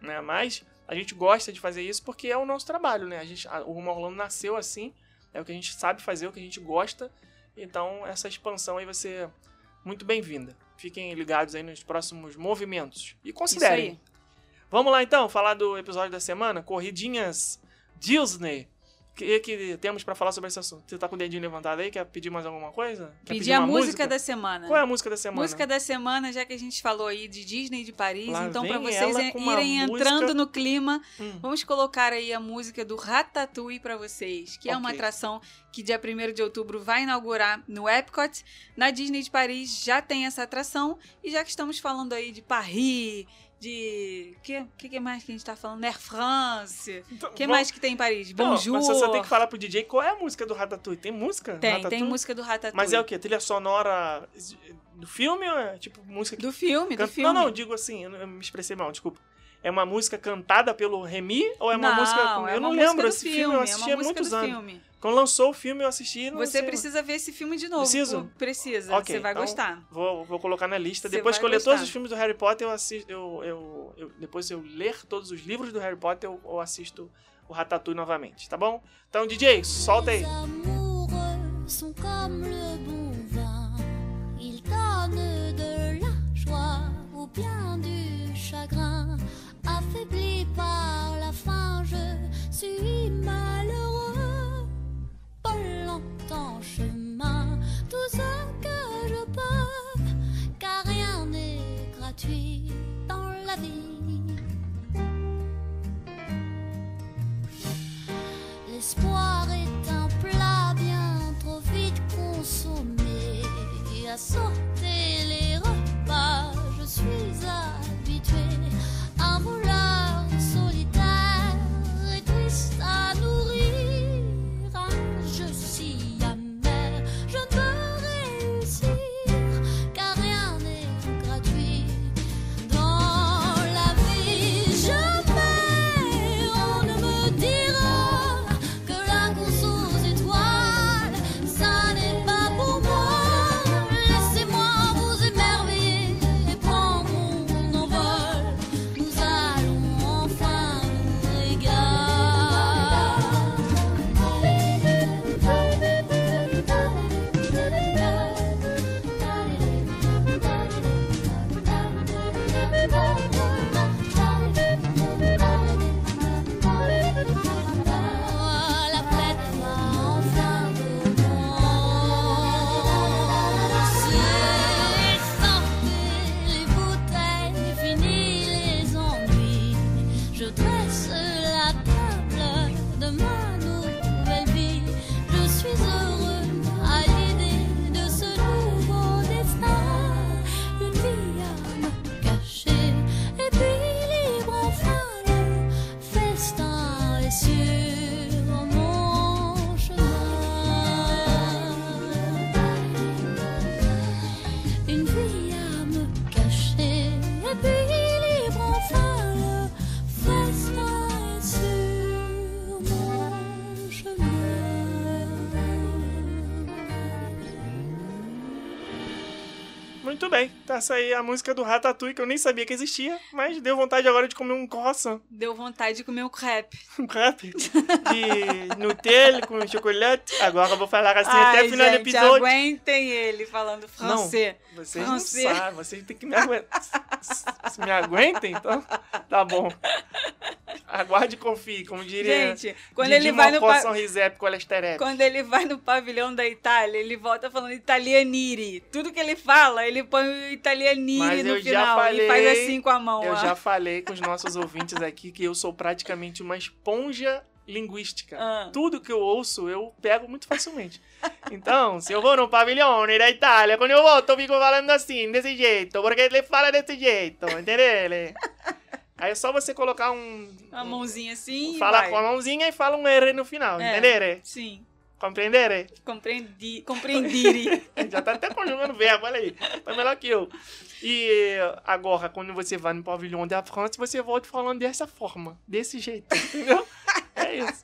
né? Mas a gente gosta de fazer isso porque é o nosso trabalho, né? A gente, a- o Rumo Orlando nasceu assim, é o que a gente sabe fazer, é o que a gente gosta. Então, essa expansão aí vai ser muito bem-vinda. Fiquem ligados aí nos próximos movimentos. E considerem. Vamos lá então, falar do episódio da semana? Corridinhas Disney. O que, que temos pra falar sobre esse assunto? Você tá com o dedinho levantado aí? Quer pedir mais alguma coisa? Quer Pedir a uma música, da semana. Qual é a música da semana? Música da semana, já que a gente falou aí de Disney de Paris, Lá então para vocês uma irem música- entrando no clima, Hum. vamos colocar aí a música do Ratatouille para vocês, que é uma atração que dia 1 de outubro vai inaugurar no Epcot. Na Disney de Paris já tem essa atração e já que estamos falando aí de Paris, de que que, mais que a gente tá falando? Air France. Então, O que vamos- mais que tem em Paris? Não, Bonjour. Mas você só tem que falar pro DJ qual é a música do Ratatouille. Tem música? Tem, Ratatouille? tem música do Ratatouille. Mas é o quê? Trilha sonora do filme ou é tipo música que Do filme, Can- do filme. Não, não, digo assim, eu me expressei mal, desculpa. É uma música cantada pelo Remy ou é uma não, música. é eu uma não lembro esse filme, filme, eu é assisti uma há muitos anos. filme. Quando lançou o filme, eu assisti. Não Você sei- precisa ver esse filme de novo. Preciso? Precisa. Ok, você vai então- gostar. Vou, vou colocar na lista. Você depois que eu ler todos os filmes do Harry Potter, eu assisto. Eu, eu, eu- depois eu ler todos os livros do Harry Potter, eu, eu assisto o Ratatouille novamente, tá bom? Então, DJ, solta aí. Sont dans la vie. L'espoir est un plat bien trop vite consommé. Bem. Tá essa aí a música do Ratatouille, que eu nem sabia que existia, mas deu vontade agora de comer um croissant. Deu vontade de comer um crepe. Um crepe de Nutella com chocolate. Agora eu vou falar assim até Ai, o final do gente, episódio. aguentem ele falando francês. Vocês não sabem, vocês têm que me aguentar. Se me aguentem, então tá bom. Aguarde e confie, como diria Gente, quando Didi ele vai no pa- colesterol. Quando ele vai no pavilhão da Itália, ele volta falando italianiri. Tudo que ele fala, ele põe o italianiri Mas no final falei- e faz assim com a mão. Eu ó. já falei com os nossos ouvintes aqui que eu sou praticamente uma esponja linguística. Ah. Tudo que eu ouço, eu pego muito facilmente. Então, se eu vou no pavilhone da Itália, quando eu volto, eu fico falando assim, desse jeito, porque ele fala desse jeito, entendeu? Aí é só você colocar um... Uma mãozinha assim Fala com a mãozinha e fala um R no final, É. entendeu? Sim. Compreendere? Compreendi, compreendiri. Já tá até conjugando verbo, olha aí. Tá melhor que eu. E agora, quando você vai no pavilhão da França, você volta falando dessa forma, desse jeito, entendeu? É isso.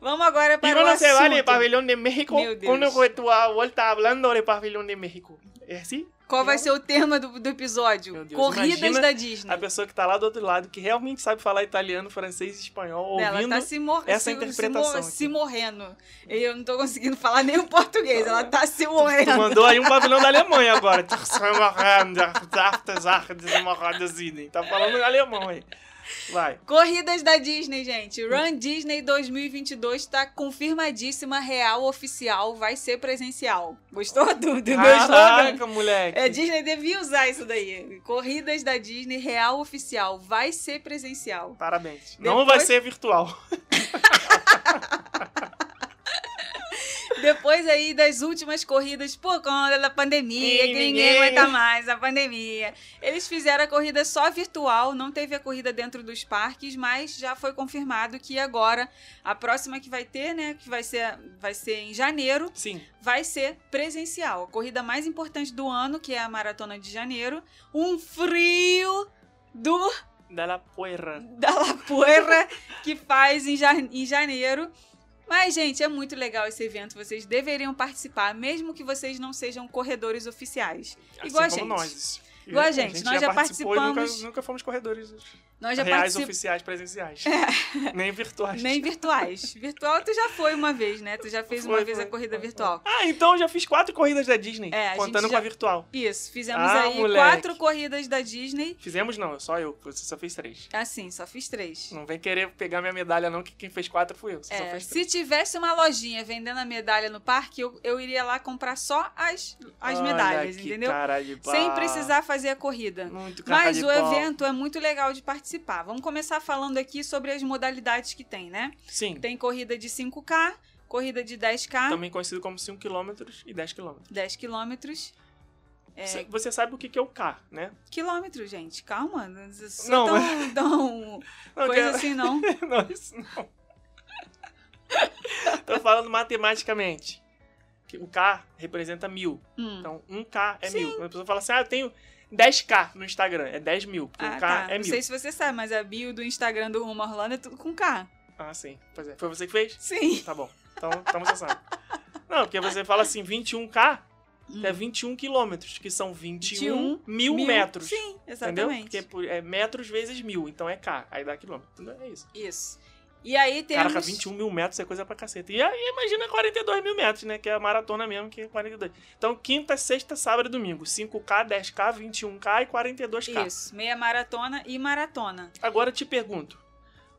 Vamos agora para E o quando você vai no assunto. pavilhão de México, Meu Deus. quando tu volta falando do pavilhão de México, é assim? Qual vai ser o tema do, do episódio? Deus, Corridas da Disney. A pessoa que tá lá do outro lado, que realmente sabe falar italiano, francês e espanhol, Ela ouvindo... tá se, mor essa se, interpretação se, mor- se morrendo. E eu não tô conseguindo falar nem o português. Ela tá se Tu morrendo. mandou aí um pavilhão da Alemanha agora. Tá falando em alemão aí. Vai. Corridas da Disney, gente. Run Disney 2022 tá confirmadíssima, real, oficial, vai ser presencial. Gostou do, do meu slogan? Caraca, moleque. É, Disney devia usar isso daí. Corridas da Disney, real, oficial, vai ser presencial. Parabéns. Depois- Não vai ser virtual. Depois aí das últimas corridas por conta da pandemia, que ninguém aguenta mais a pandemia. Eles fizeram a corrida só virtual, não teve a corrida dentro dos parques, mas já foi confirmado que agora a próxima que vai ter, né, que vai ser, vai ser em janeiro, Sim. vai ser presencial. A corrida mais importante do ano, que é a Maratona de Janeiro. Um frio do Da la poeira. da La Puerra que faz em, ja- em janeiro. Mas, gente, é muito legal esse evento. Vocês deveriam participar, mesmo que vocês não sejam corredores oficiais. Igual a assim gente. nós. Igual a gente, nós já e participamos- Nunca, nunca fomos corredores Nós já reais participamos. oficiais presenciais. Nem virtuais. Nem virtuais. Virtual tu já foi uma vez, né? Tu já fez uma Foi, vez foi, a corrida foi, virtual. Ah, então eu já fiz quatro corridas da Disney. É, contando gente com a já- virtual. Isso, fizemos Ah, aí moleque. quatro corridas da Disney. Fizemos não, só eu. Você só fez três. Assim, só fiz três. Não vem querer pegar minha medalha não, que quem fez quatro fui eu. Você só É, fez três. se tivesse uma lojinha vendendo a medalha no parque, eu, eu iria lá comprar só as, as Olha medalhas, entendeu? Sem precisar fazer a corrida. Muito Mas o evento é muito legal de participar. Vamos começar falando aqui sobre as modalidades que tem, né? Sim. Tem corrida de 5K, corrida de 10K, Também conhecido como 5 km e 10 km. 10 quilômetros. É, Você- Você sabe o que que é o K, né? quilômetro, gente. Calma. Não Não, tão, tão Não, coisa que- assim, não. não, isso não. Tô falando matematicamente. Que o K representa mil. Hum. Então, 1K é Sim. mil. Quando a pessoa fala assim, ah, eu tenho 10K no Instagram, é 10 mil. Porque Ah, o K tá. é Não mil. sei se você sabe, mas a bio do Instagram do Rumo Orlando é tudo com K. Ah, sim. Pois é. Foi você que fez? Sim. Tá bom. Então, então você sabe. Não, porque você fala assim, 21K Hum. é 21 quilômetros, que são 21, 21 mil, metros. Sim, Entendeu? exatamente. Porque é metros vezes mil, então é K. Aí dá quilômetro. Entendeu? É isso. Isso. E aí temos... Caraca, 21 mil metros é coisa pra caceta. E aí imagina 42 mil metros, né? Que é a maratona mesmo, que é 42. Então, quinta, sexta, sábado e domingo. 5K, 10K, 21K e 42K. Isso, meia maratona e maratona. Agora eu te pergunto,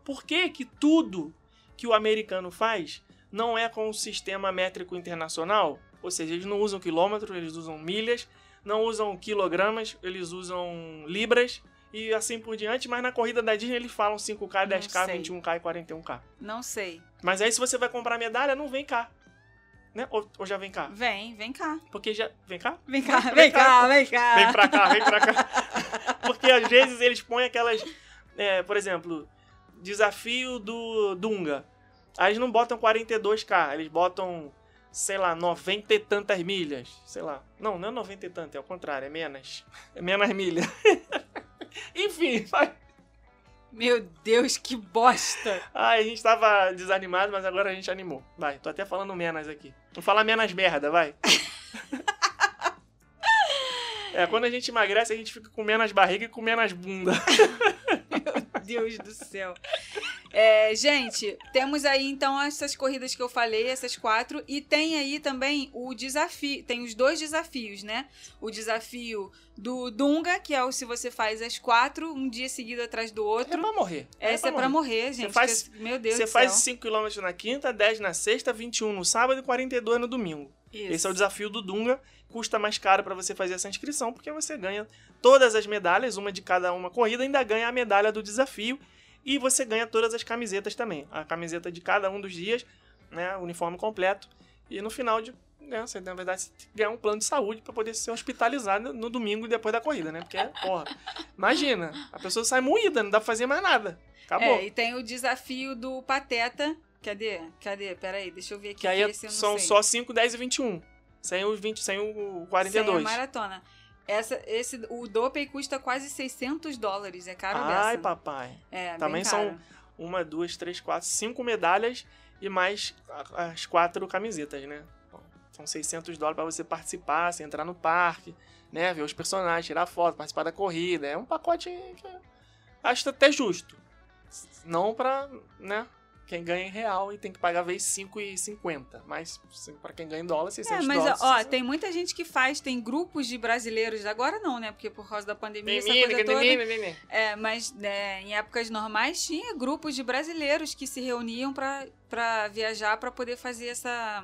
por que que tudo que o americano faz não é com o sistema métrico internacional? Ou seja, eles não usam quilômetro, eles usam milhas, não usam quilogramas, eles usam libras e assim por diante, mas na corrida da Disney eles falam 5K, 10K, sei. 21K e 41K. Não sei. Mas aí se você vai comprar medalha, não vem cá. Né? Ou, ou já vem cá? Vem, vem cá. Porque já. Vem cá? Vem cá, Vem vem cá. cá, vem cá. Vem pra cá, vem pra cá. Porque às vezes eles põem aquelas. é, por exemplo, desafio do Dunga. Aí eles não botam 42k, eles botam, sei lá, 90 e tantas milhas. Sei lá. Não, não é 90 e tantas, é o contrário, é menos. É menos milha. Enfim, vai. Meu Deus, que bosta. Ai, a gente tava desanimado, mas agora a gente animou. Vai, tô até falando menos aqui. Vou falar menos merda, vai. É, quando a gente emagrece, a gente fica comendo as barrigas e comendo as bundas. Deus do céu. É, gente, temos aí então essas corridas que eu falei, essas quatro, e tem aí também o desafio, tem os dois desafios, né? O desafio do Dunga, que é o se você faz as quatro, um dia seguido atrás do É outro. pra morrer. Essa é pra morrer, gente. faz- que- meu Deus Você faz céu. 5km na quinta, 10 na sexta, 21 no sábado e 42 no domingo. Isso. Esse é o desafio do Dunga. Custa mais caro pra você fazer essa inscrição, porque você ganha todas as medalhas, uma de cada uma corrida, ainda ganha a medalha do desafio. E você ganha todas as camisetas também. A camiseta de cada um dos dias, né? O uniforme completo. E no final de. Né, você, na verdade, você ganhar um plano de saúde pra poder ser hospitalizado no domingo depois da corrida, né? Porque, porra, imagina, a pessoa sai moída, não dá pra fazer mais nada. Acabou. É, e tem o desafio do Pateta. Cadê? Cadê? Peraí, deixa eu ver aqui. que aí é que não são sei. só 5, 10 e 21. Sem os 20, sem o Sem a 42. maratona. Essa, esse, o doping custa quase 600 dólares. É caro Ai, beça. papai. É, Também são uma, duas, três, quatro, cinco medalhas e mais as quatro camisetas, né? São 600 dólares pra você participar, você entrar no parque, né? Ver os personagens, tirar foto, participar da corrida. É um pacote que eu acho até justo. Não pra, né? Quem ganha em real e tem que pagar vez 5,50. Mas pra quem ganha em dólar, 600 É, mas dólares. ó, tem muita gente que faz, tem grupos de brasileiros, agora não, né? Porque por causa da pandemia, essa coisa toda. Menina, É, mas né, em épocas normais tinha grupos de brasileiros que se reuniam pra para viajar para poder fazer essa,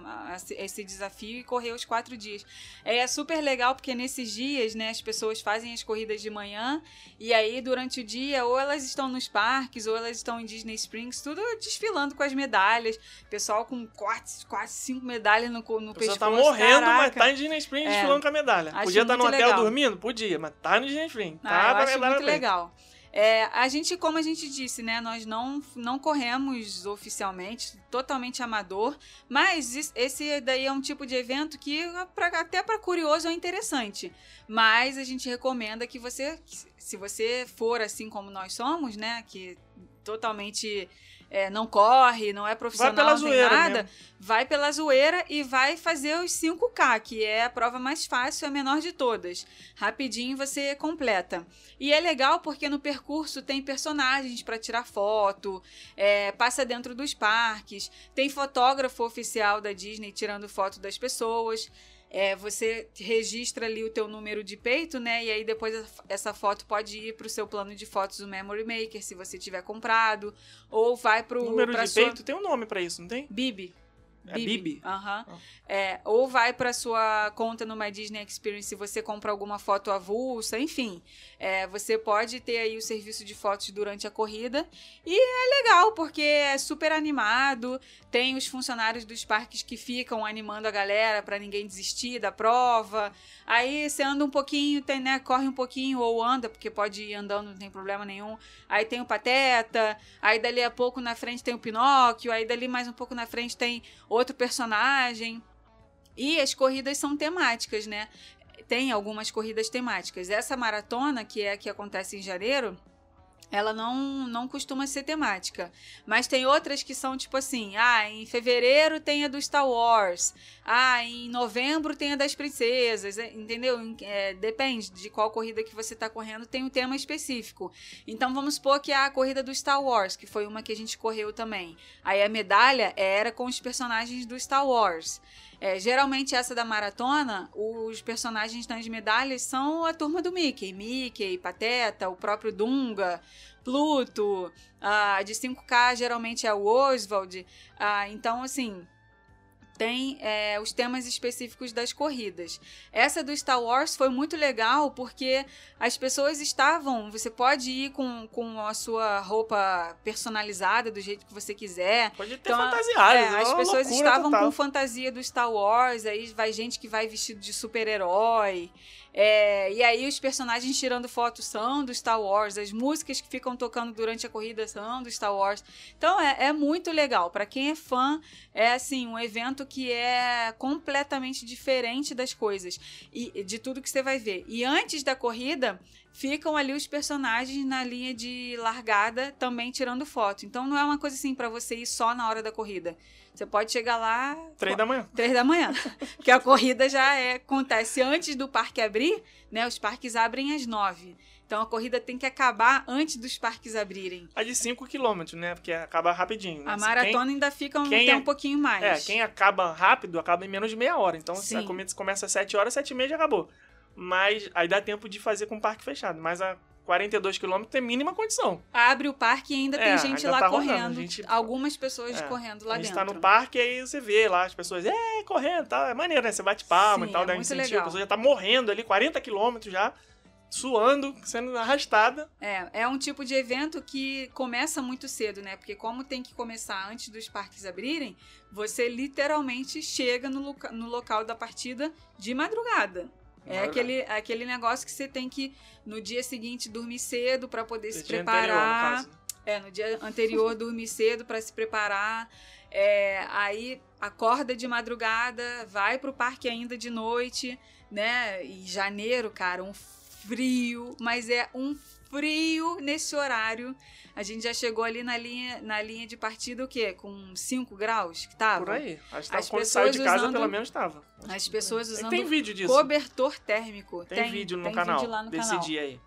esse desafio e correr os quatro dias. É super legal porque nesses dias, né, as pessoas fazem as corridas de manhã e aí durante o dia ou elas estão nos parques ou elas estão em Disney Springs, tudo desfilando com as medalhas. Pessoal com quatro, quase cinco medalhas no, no pessoa pescoço. tá morrendo, mas caraca. tá em Disney Springs É. desfilando com a medalha. Acho Podia estar no muito hotel legal. dormindo? Podia, mas tá no Disney Springs. Ah, Tá eu com a medalha muito legal. É, a gente, como a gente disse, né, nós não, não corremos oficialmente, totalmente amador, mas esse daí é um tipo de evento que pra- até para curioso é interessante. Mas a gente recomenda que você, se você for assim como nós somos, né, que totalmente é, não corre, não é Vai profissional, pela não tem zoeira nada, mesmo. vai pela zoeira e vai fazer os 5K, que é a prova mais fácil, a menor de todas. Rapidinho você completa. E é legal porque no percurso tem personagens para tirar foto, é, passa dentro dos parques, tem fotógrafo oficial da Disney tirando foto das pessoas. É, você registra ali o teu número de peito, né? E aí depois essa- foto pode ir pro seu plano de fotos do Memory Maker, se você tiver comprado, ou vai pro Número de sua... peito tem um nome pra isso, não tem? Bibi. É Bibi? Aham. Ah. É, ou vai para sua conta no My Disney Experience se você compra alguma foto avulsa, enfim. É, você pode ter aí o serviço de fotos durante a corrida. E é legal, porque é super animado. Tem os funcionários dos parques que ficam animando a galera para ninguém desistir da prova. Aí você anda um pouquinho, tem, né, corre um pouquinho ou anda, porque pode ir andando, não tem problema nenhum. Aí tem o Pateta, aí dali a pouco na frente tem o Pinóquio, aí dali mais um pouco na frente tem outro personagem. E as corridas são temáticas, né? Tem algumas corridas temáticas. Essa maratona, que é a que acontece em janeiro, ela não, não costuma ser temática. Mas tem outras que são tipo assim: ah, em fevereiro tem a do Star Wars. Ah, em novembro tem a das princesas. é, Entendeu? É, depende de qual corrida que você está correndo, tem um tema específico. Então vamos supor que é a corrida do Star Wars, que foi uma que a gente correu também. Aí a medalha era com os personagens do Star Wars. É, geralmente essa da maratona, os personagens nas medalhas são a turma do Mickey. Mickey, Pateta, o próprio Dunga, Pluto, a de 5K geralmente é o Oswald. Ah, então, assim, tem é, os temas específicos das corridas. Essa do Star Wars foi muito legal porque as pessoas estavam. Você pode ir com, com a sua roupa personalizada do jeito que você quiser. Pode ter Então, fantasiado. É, é as pessoas estavam total. com fantasia do Star Wars, aí vai gente que vai vestido de super-herói. É, e aí os personagens tirando fotos são do Star Wars, as músicas que ficam tocando durante a corrida são do Star Wars. Então é, é muito legal. Para quem é fã, é assim, um evento que é completamente diferente das coisas e de tudo que você vai ver. E antes da corrida, ficam ali os personagens na linha de largada também tirando foto. Então não é uma coisa assim para você ir só na hora da corrida. Você pode chegar lá Três da manhã. três da manhã, porque a corrida já é, acontece antes do parque abrir né? Os parques abrem às 9. Então a corrida tem que acabar antes dos parques abrirem. A de 5 km, né? Porque acaba rapidinho. né? A Quem- maratona ainda fica um, quem tem é- um pouquinho mais. É, quem acaba rápido acaba em menos de meia hora. Então, se a Sim. corrida começa às 7 horas, 7 e meia já acabou. Mas aí dá tempo de fazer com o parque fechado. Mas a 42 km tem mínima condição. Abre o parque e ainda É, tem gente ainda lá tá correndo. gente- Algumas pessoas É, correndo lá a gente dentro. tá no parque e aí você vê lá as pessoas, é, correndo e tal. É maneiro, né? Você bate palma Sim, e tal, é dá muito incentivo. legal. A pessoa já tá morrendo ali, 40 km já, suando, sendo arrastada. É, é um tipo de evento que começa muito cedo, né? Porque como tem que começar antes dos parques abrirem, você literalmente chega no, loca- no local da partida de madrugada. É aquele, aquele negócio que você tem que, no dia seguinte, dormir cedo para poder se Dia anterior, no preparar. É, no dia anterior dormir cedo para se preparar. É, aí acorda de madrugada, vai pro parque ainda de noite, né? E janeiro, cara, um frio, mas é um frio nesse horário. A gente já chegou ali na linha, na linha de partida, o quê? Com 5 graus que tava? Por aí. Acho que As quando saiu de pessoas casa, usando- pelo menos tava. As pessoas usando Tem vídeo disso. cobertor térmico. Tem, vídeo no tem canal vídeo lá no desse canal. dia aí.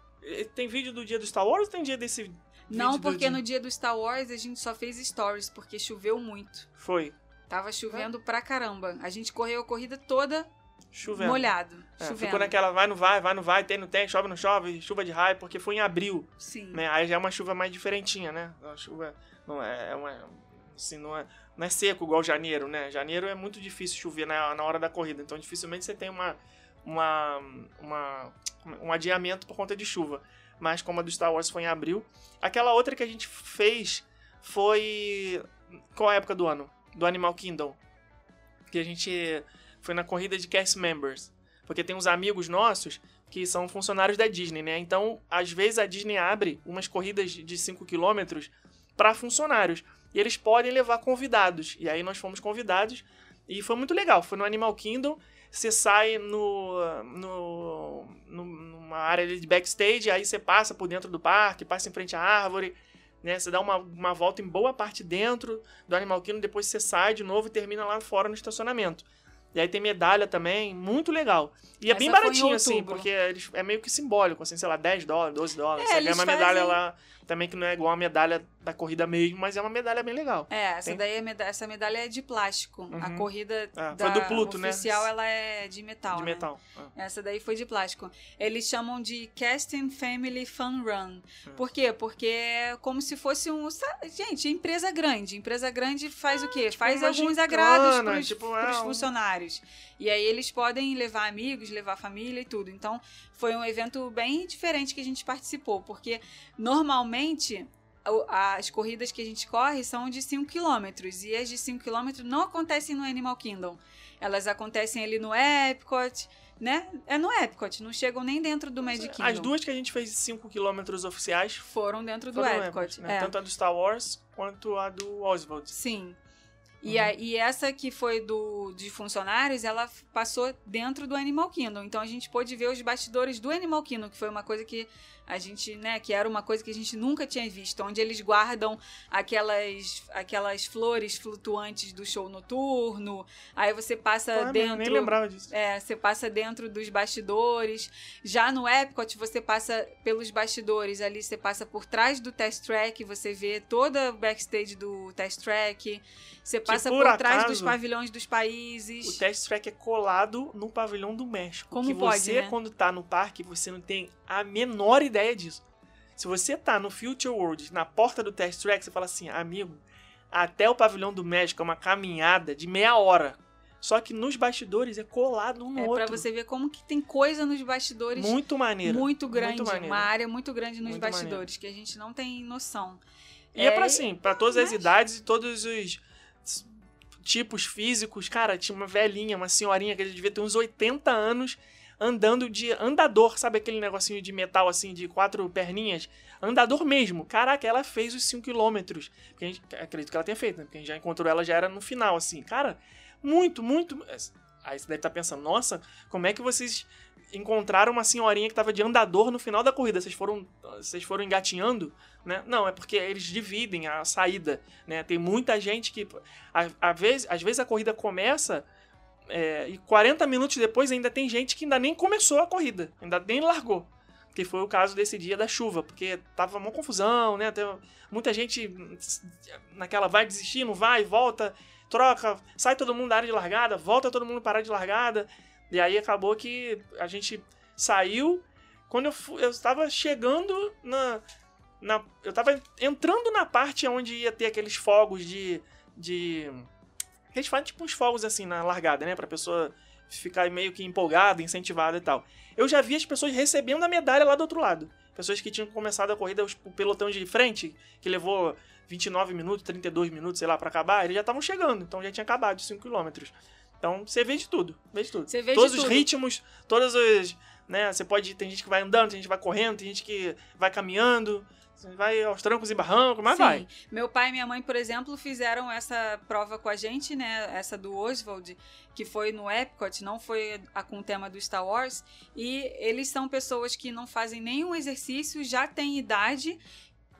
Tem vídeo do dia do Star Wars ou tem dia desse. Não, porque dia? no dia do Star Wars a gente só fez stories, porque choveu muito. Foi. Tava chovendo pra caramba. A gente correu a corrida toda Chovendo. molhado. É, chovendo. ficou naquela vai, não vai, vai, não vai, tem, não tem, chove, não chove, chuva de raio, porque foi em abril, Sim. né? Aí já é uma chuva mais diferentinha, né? A chuva não é, é uma, assim, não é, não é seco igual janeiro, né? Janeiro é muito difícil chover na, na hora da corrida, então dificilmente você tem uma, uma, uma, um adiamento por conta de chuva. Mas como a do Star Wars foi em abril, aquela outra que a gente fez foi qual a época do ano? Do Animal Kingdom. Que a gente foi na corrida de cast members. Porque tem uns amigos nossos que são funcionários da Disney, né? Então, às vezes a Disney abre umas corridas de 5 km para funcionários. E eles podem levar convidados. E aí nós fomos convidados. E foi muito legal. Foi no Animal Kingdom. Você sai no, no, numa área de backstage, aí você passa por dentro do parque, passa em frente à árvore, né? Você dá uma, uma volta em boa parte dentro do Animal Kingdom, depois você sai de novo e termina lá fora no estacionamento. E aí tem medalha também, muito legal. E é Essa bem foi em baratinho, assim, porque eles- é meio que simbólico, assim, sei lá, 10 dólares, 12 dólares. É, você ganha uma medalha fazem- lá, também que não é igual a medalha da corrida mesmo, mas é uma medalha bem legal. É, essa Tem- daí é essa medalha é de plástico. A Uhum. corrida Ah, da foi do Pluto, né? oficial ela é de metal. de né? metal. Ah. Essa daí foi de plástico. Eles chamam de Casting Family Fun Run. Hum. Por quê? Porque é como se fosse um. Gente, empresa grande. Empresa grande faz o quê? faz uma alguns gincana, agrados pros, tipo, é pros um- funcionários. E aí eles podem levar amigos, levar família e tudo. Então foi um evento bem diferente que a gente participou. Porque normalmente. As corridas que a gente corre são de 5 km e as de 5 km não acontecem no Animal Kingdom. Elas acontecem ali no Epcot, né? É no Epcot, não chegam nem dentro do Magic Kingdom. As duas que a gente fez de 5 km oficiais foram dentro do foram no Epcot. né? é. Tanto a do Star Wars quanto a do Oswald. Sim. E, Uhum. a- e essa que foi do de funcionários, ela passou dentro do Animal Kingdom. Então a gente pôde ver os bastidores do Animal Kingdom, que foi uma coisa que a gente, né, que era uma coisa que a gente nunca tinha visto, onde eles guardam aquelas aquelas flores flutuantes do show noturno. Aí você passa Ah, dentro Nem lembrava disso. É, você passa dentro dos bastidores. Já no Epcot, você passa pelos bastidores ali, você passa por trás do test track, você vê toda o backstage do test track. Você passa por por, trás dos pavilhões dos países. O test track é colado no pavilhão do México. Como que pode, você, né? quando tá no parque, você não tem a menor ideia disso. Se você tá no Future World, na porta do test track, você fala assim, amigo, até o pavilhão do México é uma caminhada de meia hora. Só que nos bastidores é colado um no É outro. pra você ver como que tem coisa nos bastidores Muito maneiro. muito grande, maneiro. uma área muito grande nos Muito bastidores que a gente não tem noção. E é, pra assim, pra todas as mas- idades e todos os tipos físicos. Cara, tinha uma velhinha, uma senhorinha que devia ter uns 80 anos andando de andador, sabe aquele negocinho de metal assim, de quatro perninhas? Andador mesmo. Caraca, ela fez os 5 quilômetros. Porque a gente, acredito que ela tenha feito, né? Porque a gente já encontrou ela, já era no final, assim. Cara, muito, muito. Aí você deve estar pensando, nossa, como é que vocês encontraram uma senhorinha que tava de andador no final da corrida? Vocês foram, vocês foram engatinhando? Né? Não, é porque eles dividem a saída, né? Tem muita gente que... a- a vez, às vezes a corrida começa é, e 40 minutos depois ainda tem gente que ainda nem começou a corrida, ainda nem largou. Que foi o caso desse dia da chuva, porque tava uma confusão, né? Teve muita gente naquela vai desistir, não vai, volta, troca, sai todo mundo da área de largada, volta todo mundo para a área de largada. E aí acabou que a gente saiu. Quando eu, fu- eu estava chegando na, na. Eu estava entrando na parte onde ia ter aqueles fogos de. de eles fazem tipo uns fogos assim na largada, né? Pra pessoa ficar meio que empolgada, incentivada e tal. Eu já vi as pessoas recebendo a medalha lá do outro lado. Pessoas que tinham começado a corrida, o pelotão de frente, que levou 29 minutos, 32 minutos, sei lá, pra acabar, eles já estavam chegando. Então já tinha acabado os 5 km. Então você vê de tudo, vê de tudo. Você vê de Todos os tudo. ritmos, todos os, né, você pode, tem gente que vai andando, tem gente que vai correndo, tem gente que vai caminhando, vai aos trancos e barrancos, mas Sim. vai. Meu pai e minha mãe, por exemplo, fizeram essa prova com a gente, né? Essa do Oswald, que foi no Epcot, não foi a com o tema do Star Wars. E eles são pessoas que não fazem nenhum exercício, já têm idade.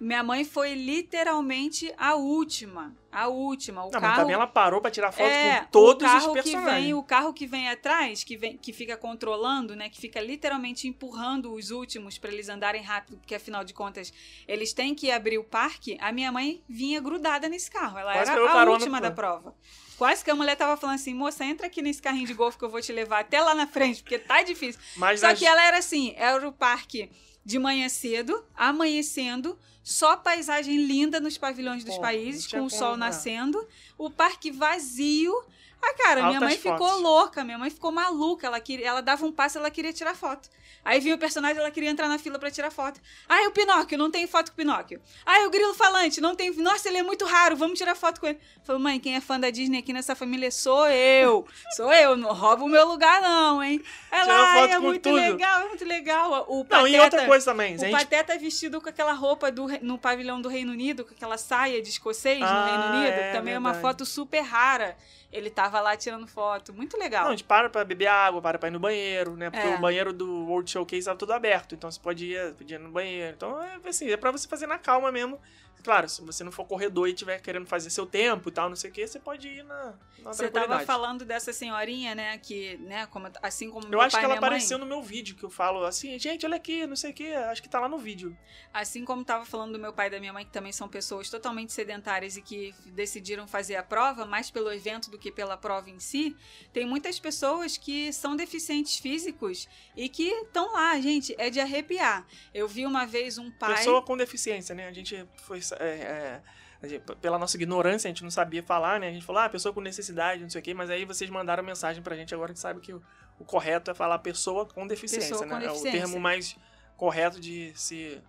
Minha mãe foi literalmente a última. A última. O Não, mas carro também ela parou pra tirar foto é, com todos o carro os que personagens. vem, o carro que vem atrás, que vem, que fica controlando, né, que fica literalmente empurrando os últimos para eles andarem rápido, porque afinal de contas eles têm que abrir o parque. A minha mãe vinha grudada nesse carro, ela Quase era a última da prova. Quase que a mulher tava falando assim, moça, entra aqui nesse carrinho de golfe que eu vou te levar até lá na frente, porque tá difícil. Mas Só nas- que ela era assim, era o parque de manhã cedo, amanhecendo, só paisagem linda nos pavilhões dos Pô, países, com o sol nascendo, o parque vazio. Ah, cara, minha Altas mãe ficou fotos. louca, minha mãe ficou maluca, ela, queria, ela dava um passo, ela queria tirar foto. Aí vinha o personagem, ela queria entrar na fila pra tirar foto. Ai, o Pinóquio, não tem foto com o Pinóquio. Ai, o Grilo Falante, não tem... Nossa, ele é muito raro, vamos tirar foto com ele. Falei, mãe, quem é fã da Disney aqui nessa família sou eu. Sou eu, não rouba o meu lugar não, hein. Ela, ai, foto é com muito tudo. legal, é muito legal. O Não, Pateta, e outra coisa também. a o gente- Pateta vestido com aquela roupa do, no pavilhão do Reino Unido, com aquela saia de escocês Ah, no Reino Unido. é, também é uma verdade. foto super rara. Ele tava lá tirando foto. Muito legal. Não, a gente para pra beber água, para pra ir no banheiro, né? Porque É. o banheiro do World Showcase estava tudo aberto, então você pode ir, podia ir no banheiro. Então, é assim, é pra você fazer na calma mesmo. Claro, se você não for corredor e estiver querendo fazer seu tempo e tal, não sei o que, você pode ir na, na Você tava falando dessa senhorinha, né? Que, né, como, assim como Eu acho que ela minha mãe, apareceu no meu vídeo, que eu falo assim, gente, olha aqui, não sei o que, acho que tá lá no vídeo. Assim como tava falando do meu pai e da minha mãe, que também são pessoas totalmente sedentárias e que decidiram fazer a prova, mais pelo evento do que pela prova em si, tem muitas pessoas que são deficientes físicos e que estão lá, gente, é de arrepiar. Eu vi uma vez um pai. Pessoa com deficiência, né? A gente foi. É, é, gente- pela nossa ignorância, a gente não sabia falar, né? A gente falou, ah, pessoa com necessidade, não sei o quê, mas aí vocês mandaram mensagem pra gente agora que sabe que o, o correto é falar pessoa com deficiência, Pessoa com né? É o deficiência. termo mais correto de se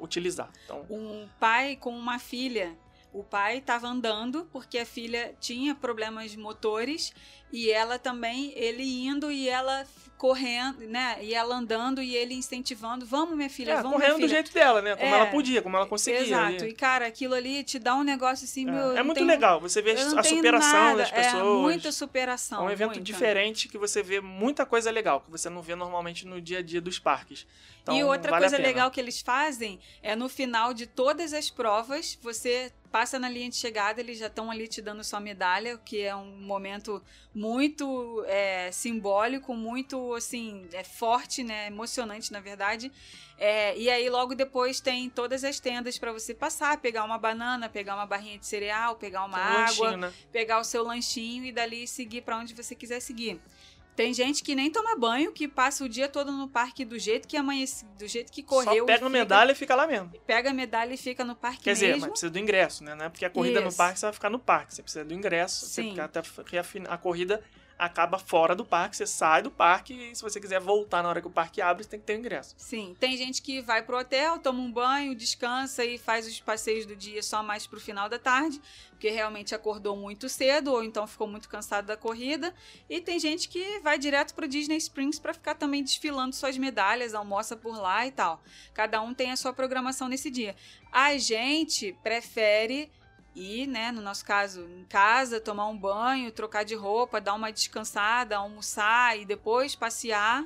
utilizar. Então, um pai com uma filha. O pai estava andando porque a filha tinha problemas motores e ela também, ele indo e ela correndo, né? E ela andando e ele incentivando, vamos minha filha, é, vamos correndo minha do filha. jeito dela, né? Como É, ela podia, como ela conseguia. Exato. ali. E cara, aquilo ali te dá um negócio assim, meu. É, eu é muito tenho- legal, você vê a superação nada. das pessoas. É muita superação. É um evento muita. diferente que você vê muita coisa legal, que você não vê normalmente no dia a dia dos parques. Então, e outra vale coisa legal que eles fazem é no final de todas as provas, você passa na linha de chegada, eles já estão ali te dando sua medalha, o que é um momento muito é, simbólico, muito assim, é forte, né? Emocionante, na verdade. É, e aí logo depois tem todas as tendas para você passar, pegar uma banana, pegar uma barrinha de cereal, pegar uma um água, lanchinho, né? pegar o seu lanchinho e dali seguir para onde você quiser seguir. Tem gente que nem toma banho, que passa o dia todo no parque do jeito que amanhece, do jeito que correu. Só pega a medalha e fica lá mesmo. Pega a medalha e fica no parque Quer dizer, mesmo. mas precisa do ingresso, né? Não é porque a corrida no Isso. parque você vai ficar no parque. Você precisa do ingresso. Você Sim. fica até a corrida acaba fora do parque, você sai do parque e se você quiser voltar na hora que o parque abre, você tem que ter o ingresso. Sim, tem gente que vai pro hotel, toma um banho, descansa e faz os passeios do dia só mais pro final da tarde, porque realmente acordou muito cedo ou então ficou muito cansado da corrida. E tem gente que vai direto pro Disney Springs para ficar também desfilando suas medalhas, almoça por lá e tal. Cada um tem a sua programação nesse dia. A gente prefere ir, né, no nosso caso, em casa, tomar um banho, trocar de roupa, dar uma descansada, almoçar e depois passear.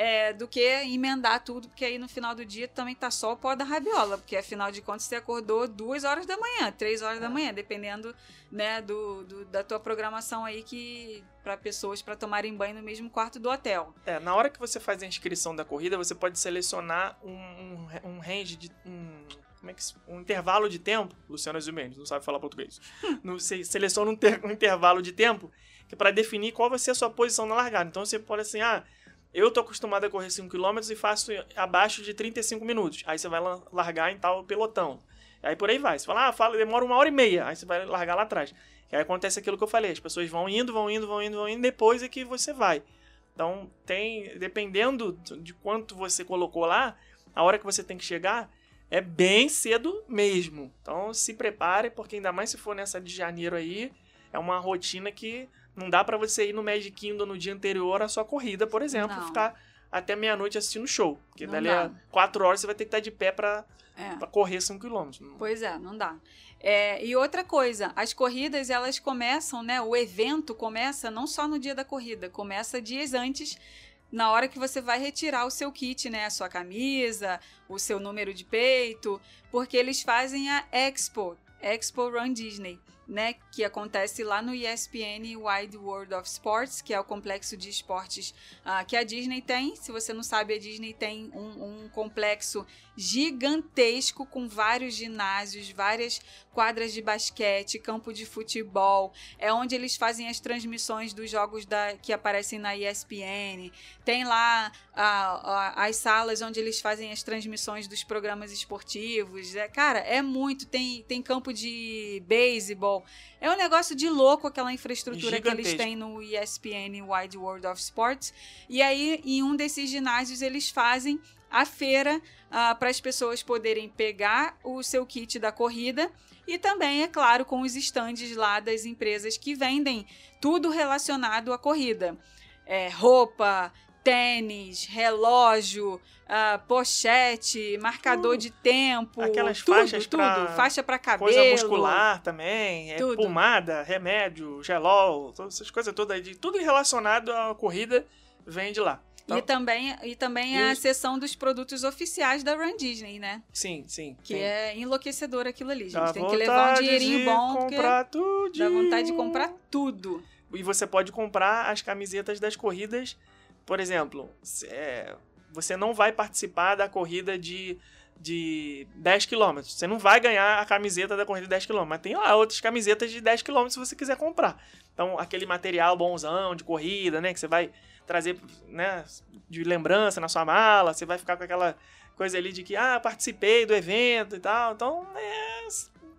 é, do que emendar tudo, porque aí no final do dia também tá só o pó da rabiola, porque afinal de contas você acordou duas horas da manhã, três horas da manhã, dependendo né, do, do- da tua programação aí que para pessoas para tomarem banho no mesmo quarto do hotel. É, na hora que você faz a inscrição da corrida, você pode selecionar um, um, um range de. Um, como é que um intervalo de tempo. Luciano Zumenes, não sabe falar português. No- Você seleciona um, ter- um intervalo de tempo que para definir qual vai ser a sua posição na largada. Então você pode assim, ah, eu tô acostumado a correr 5 km e faço abaixo de 35 minutos. Aí você vai la- largar em tal pelotão. Aí por aí vai. Você fala, ah, fala, demora uma hora e meia. Aí você vai largar lá atrás. E aí acontece aquilo que eu falei. As pessoas vão indo, vão indo, vão indo, vão indo, depois é que você vai. Então, tem, dependendo de quanto você colocou lá, a hora que você tem que chegar é bem cedo mesmo. Então, se prepare, porque ainda mais se for nessa de janeiro aí, é uma rotina que não dá pra você ir no Magic Kingdom no dia anterior à sua corrida, por exemplo, Não. ficar até meia-noite assistindo show. Porque Não dali dá. a 4 horas você vai ter que estar de pé pra, É. pra correr 5 km. Pois é, não dá. É, e outra coisa, as corridas elas começam, né? O evento começa não só no dia da corrida, começa dias antes, na hora que você vai retirar o seu kit, né? A sua camisa, o seu número de peito, porque eles fazem a Expo, Expo Run Disney. Né, que acontece lá no ESPN Wide World of Sports, que é o complexo de esportes ah, que a Disney tem. Se você não sabe, a Disney tem um, um complexo gigantesco com vários ginásios, várias quadras de basquete, campo de futebol. É onde eles fazem as transmissões dos jogos da, que aparecem na ESPN. Tem lá ah, ah, as salas onde eles fazem as transmissões dos programas esportivos. É, cara, é muito. Tem, tem campo de beisebol. É um negócio de louco aquela infraestrutura que eles Gigantesco. têm no ESPN Wide World of Sports. E aí, em um desses ginásios, eles fazem a feira para as pessoas poderem pegar o seu kit da corrida e também, é claro, com os estandes lá das empresas que vendem tudo relacionado à corrida. É, roupa, tênis, relógio, ah, pochete, marcador de tempo, Aquelas tudo, faixas tudo, pra- faixa para cabelo, Coisa muscular também, é pomada, remédio, gelol, todas essas coisas todas aí, de tudo relacionado à corrida vende lá. E Então, também, e também E a os- seção dos produtos oficiais da Run Disney, né? sim, sim. Que é enlouquecedor aquilo ali, dá gente. Tem que levar um dinheirinho de bom, porque comprar tudo. dá vontade de comprar tudo. E você pode comprar as camisetas das corridas. Por exemplo, é, você não vai participar da corrida de, de 10 km. Você não vai ganhar a camiseta da corrida de 10 km. Mas tem lá outras camisetas de 10 km se você quiser comprar. Então, aquele material bonzão de corrida, né? Que você vai trazer né, de lembrança na sua mala. Você vai ficar com aquela coisa ali de que, ah, participei do evento e tal. Então, é,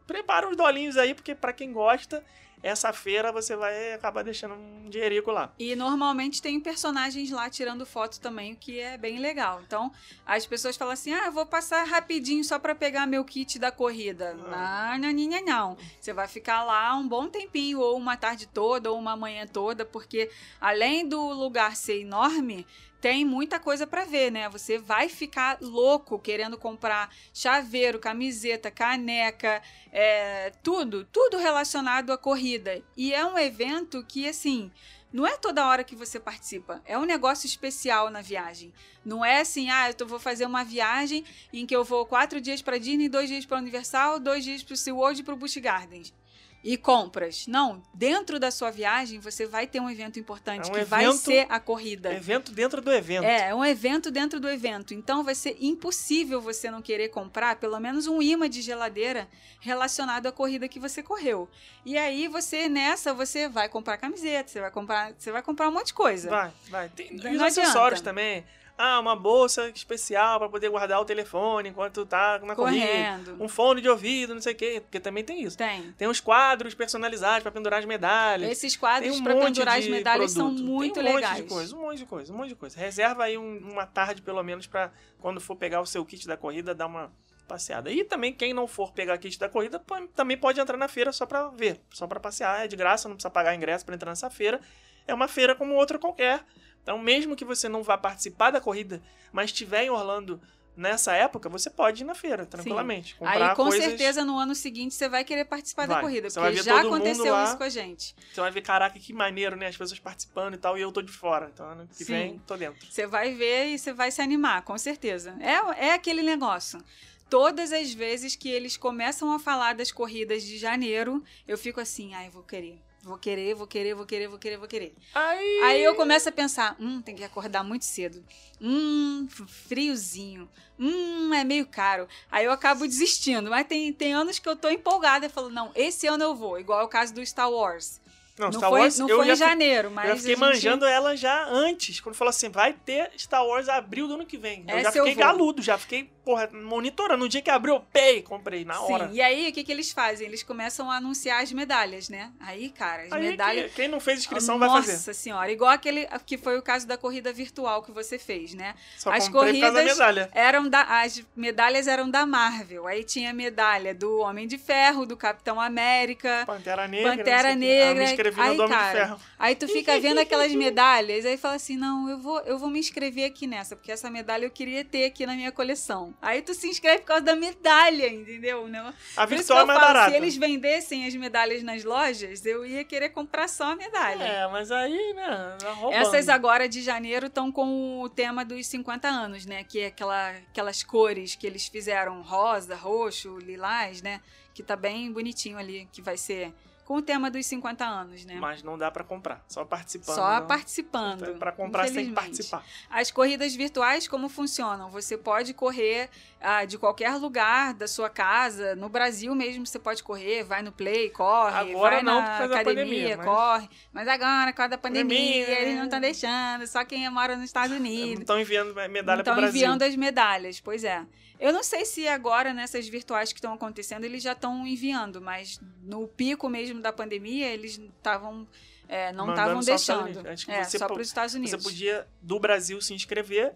prepara uns dolinhos aí, porque para quem gosta, essa feira você vai acabar deixando um dinheirico lá. E normalmente tem personagens lá tirando foto também, o que é bem legal. Então, as pessoas falam assim: ah, vou passar rapidinho só pra pegar meu kit da corrida. Ah. Não, não, não, não. Você vai ficar lá um bom tempinho, ou uma tarde toda, ou uma manhã toda, porque além do lugar ser enorme. Tem muita coisa pra ver, né? Você vai ficar louco querendo comprar chaveiro, camiseta, caneca, é, tudo, tudo relacionado à corrida. E é um evento que, assim, não é toda hora que você participa. É um negócio especial na viagem. Não é assim, ah, eu vou fazer uma viagem em que eu vou quatro dias pra Disney, dois dias pra Universal, dois dias pro SeaWorld e pro Busch Gardens. E compras. Não, dentro da sua viagem você vai ter um evento importante, É um que vai evento- ser a corrida. Evento dentro do evento. É, é um evento dentro do evento. Então vai ser impossível você não querer comprar pelo menos um imã de geladeira relacionado à corrida que você correu. E aí você nessa você vai comprar camiseta, você vai comprar, você vai comprar um monte de coisa. Vai, vai. Tem, Não e os acessórios também. Ah, uma bolsa especial pra poder guardar o telefone enquanto tá na corrida. Correndo. Um fone de ouvido, não sei o quê. Porque também tem isso. Tem. Tem os quadros personalizados pra pendurar as medalhas. Esses quadros um para pendurar as de medalhas são produto. muito Tem um legais. monte de coisa, um monte de coisa, um monte de coisa. Reserva aí um- uma tarde, pelo menos, pra quando for pegar o seu kit da corrida, dar uma passeada. E também, quem não for pegar kit da corrida, também pode entrar na feira só pra ver, só pra passear. É de graça, não precisa pagar ingresso pra entrar nessa feira. É uma feira como outra qualquer. Então, mesmo que você não vá participar da corrida, mas estiver em Orlando nessa época, você pode ir na feira, tranquilamente. Comprar Aí, com coisas, certeza, no ano seguinte, você vai querer participar da Vai. corrida. Você Porque já aconteceu lá. isso com a gente. Você vai ver, caraca, que maneiro, né? As pessoas participando e tal, e eu tô de fora. Então, ano que Sim. vem, tô dentro. Você vai ver e você vai se animar, com certeza. É, é aquele negócio. Todas as vezes que eles começam a falar das corridas de janeiro, eu fico assim, ai, vou querer. Vou querer, vou querer, vou querer, vou querer, vou querer. Aí, Aí eu começo a pensar, hum, tem que acordar muito cedo. Hum, friozinho. Hum, é meio caro. Aí eu acabo desistindo. Mas tem, tem anos que eu tô empolgada e falo, não, esse ano eu vou. Igual é o caso do Star Wars. Não, Não, Star foi, Wars, não eu foi já em fi- janeiro, mas. eu já fiquei a gente- manjando ela já antes, quando falou assim, vai ter Star Wars abril do ano que vem. Eu já Essa eu fiquei vou. galudo, já fiquei, porra, monitorando. No dia que abriu, eu pei, comprei na hora. Sim, e aí o que, que eles fazem? Eles começam a anunciar as medalhas, né? Aí, cara, as Aí, medalhas. quem, não fez inscrição Nossa vai fazer. senhora, igual aquele que foi o caso da corrida virtual que você fez, né? Só as causa da corridas medalha. eram da, as medalhas eram da Marvel. Aí tinha medalha do Homem de Ferro, do Capitão América, Pantera Negra. Pantera. Ah, eu Negra. Aí, no Dome de cara, Ferro. Aí tu fica vendo aquelas medalhas, aí fala assim: não, eu vou, eu vou me inscrever aqui nessa, porque essa medalha eu queria ter aqui na minha coleção. Aí tu se inscreve por causa da medalha, entendeu? Não, A virtual é mais falo, barata. se eles vendessem as medalhas nas lojas, eu ia querer comprar só a medalha. É, mas aí, né, tá roubando. Essas agora de janeiro estão com o tema dos 50 anos, né? Que é aquela, aquelas cores que eles fizeram rosa, roxo, lilás, né? Que tá bem bonitinho ali, que vai ser com o tema dos 50 anos, né? Mas não dá pra comprar, só participando. Só não. participando. Pra comprar você tem que infelizmente. participar. As corridas virtuais, como funcionam? Você pode correr ah, de qualquer lugar da sua casa. No Brasil mesmo você pode correr, vai no Play, corre, Agora vai não, na academia, pandemia, mas- corre. Mas agora, por causa da pandemia, Pandemia, eles é. não estão deixando, só quem mora nos Estados Não Unidos. estão enviando medalha pro Estão Brasil. enviando as medalhas, pois é. Eu não sei se agora, nessas virtuais que estão acontecendo, eles já estão enviando, mas no pico mesmo da pandemia, eles estavam. é, não estavam deixando. Acho que É, você só para os Estados Unidos. Você podia, do Brasil, se inscrever,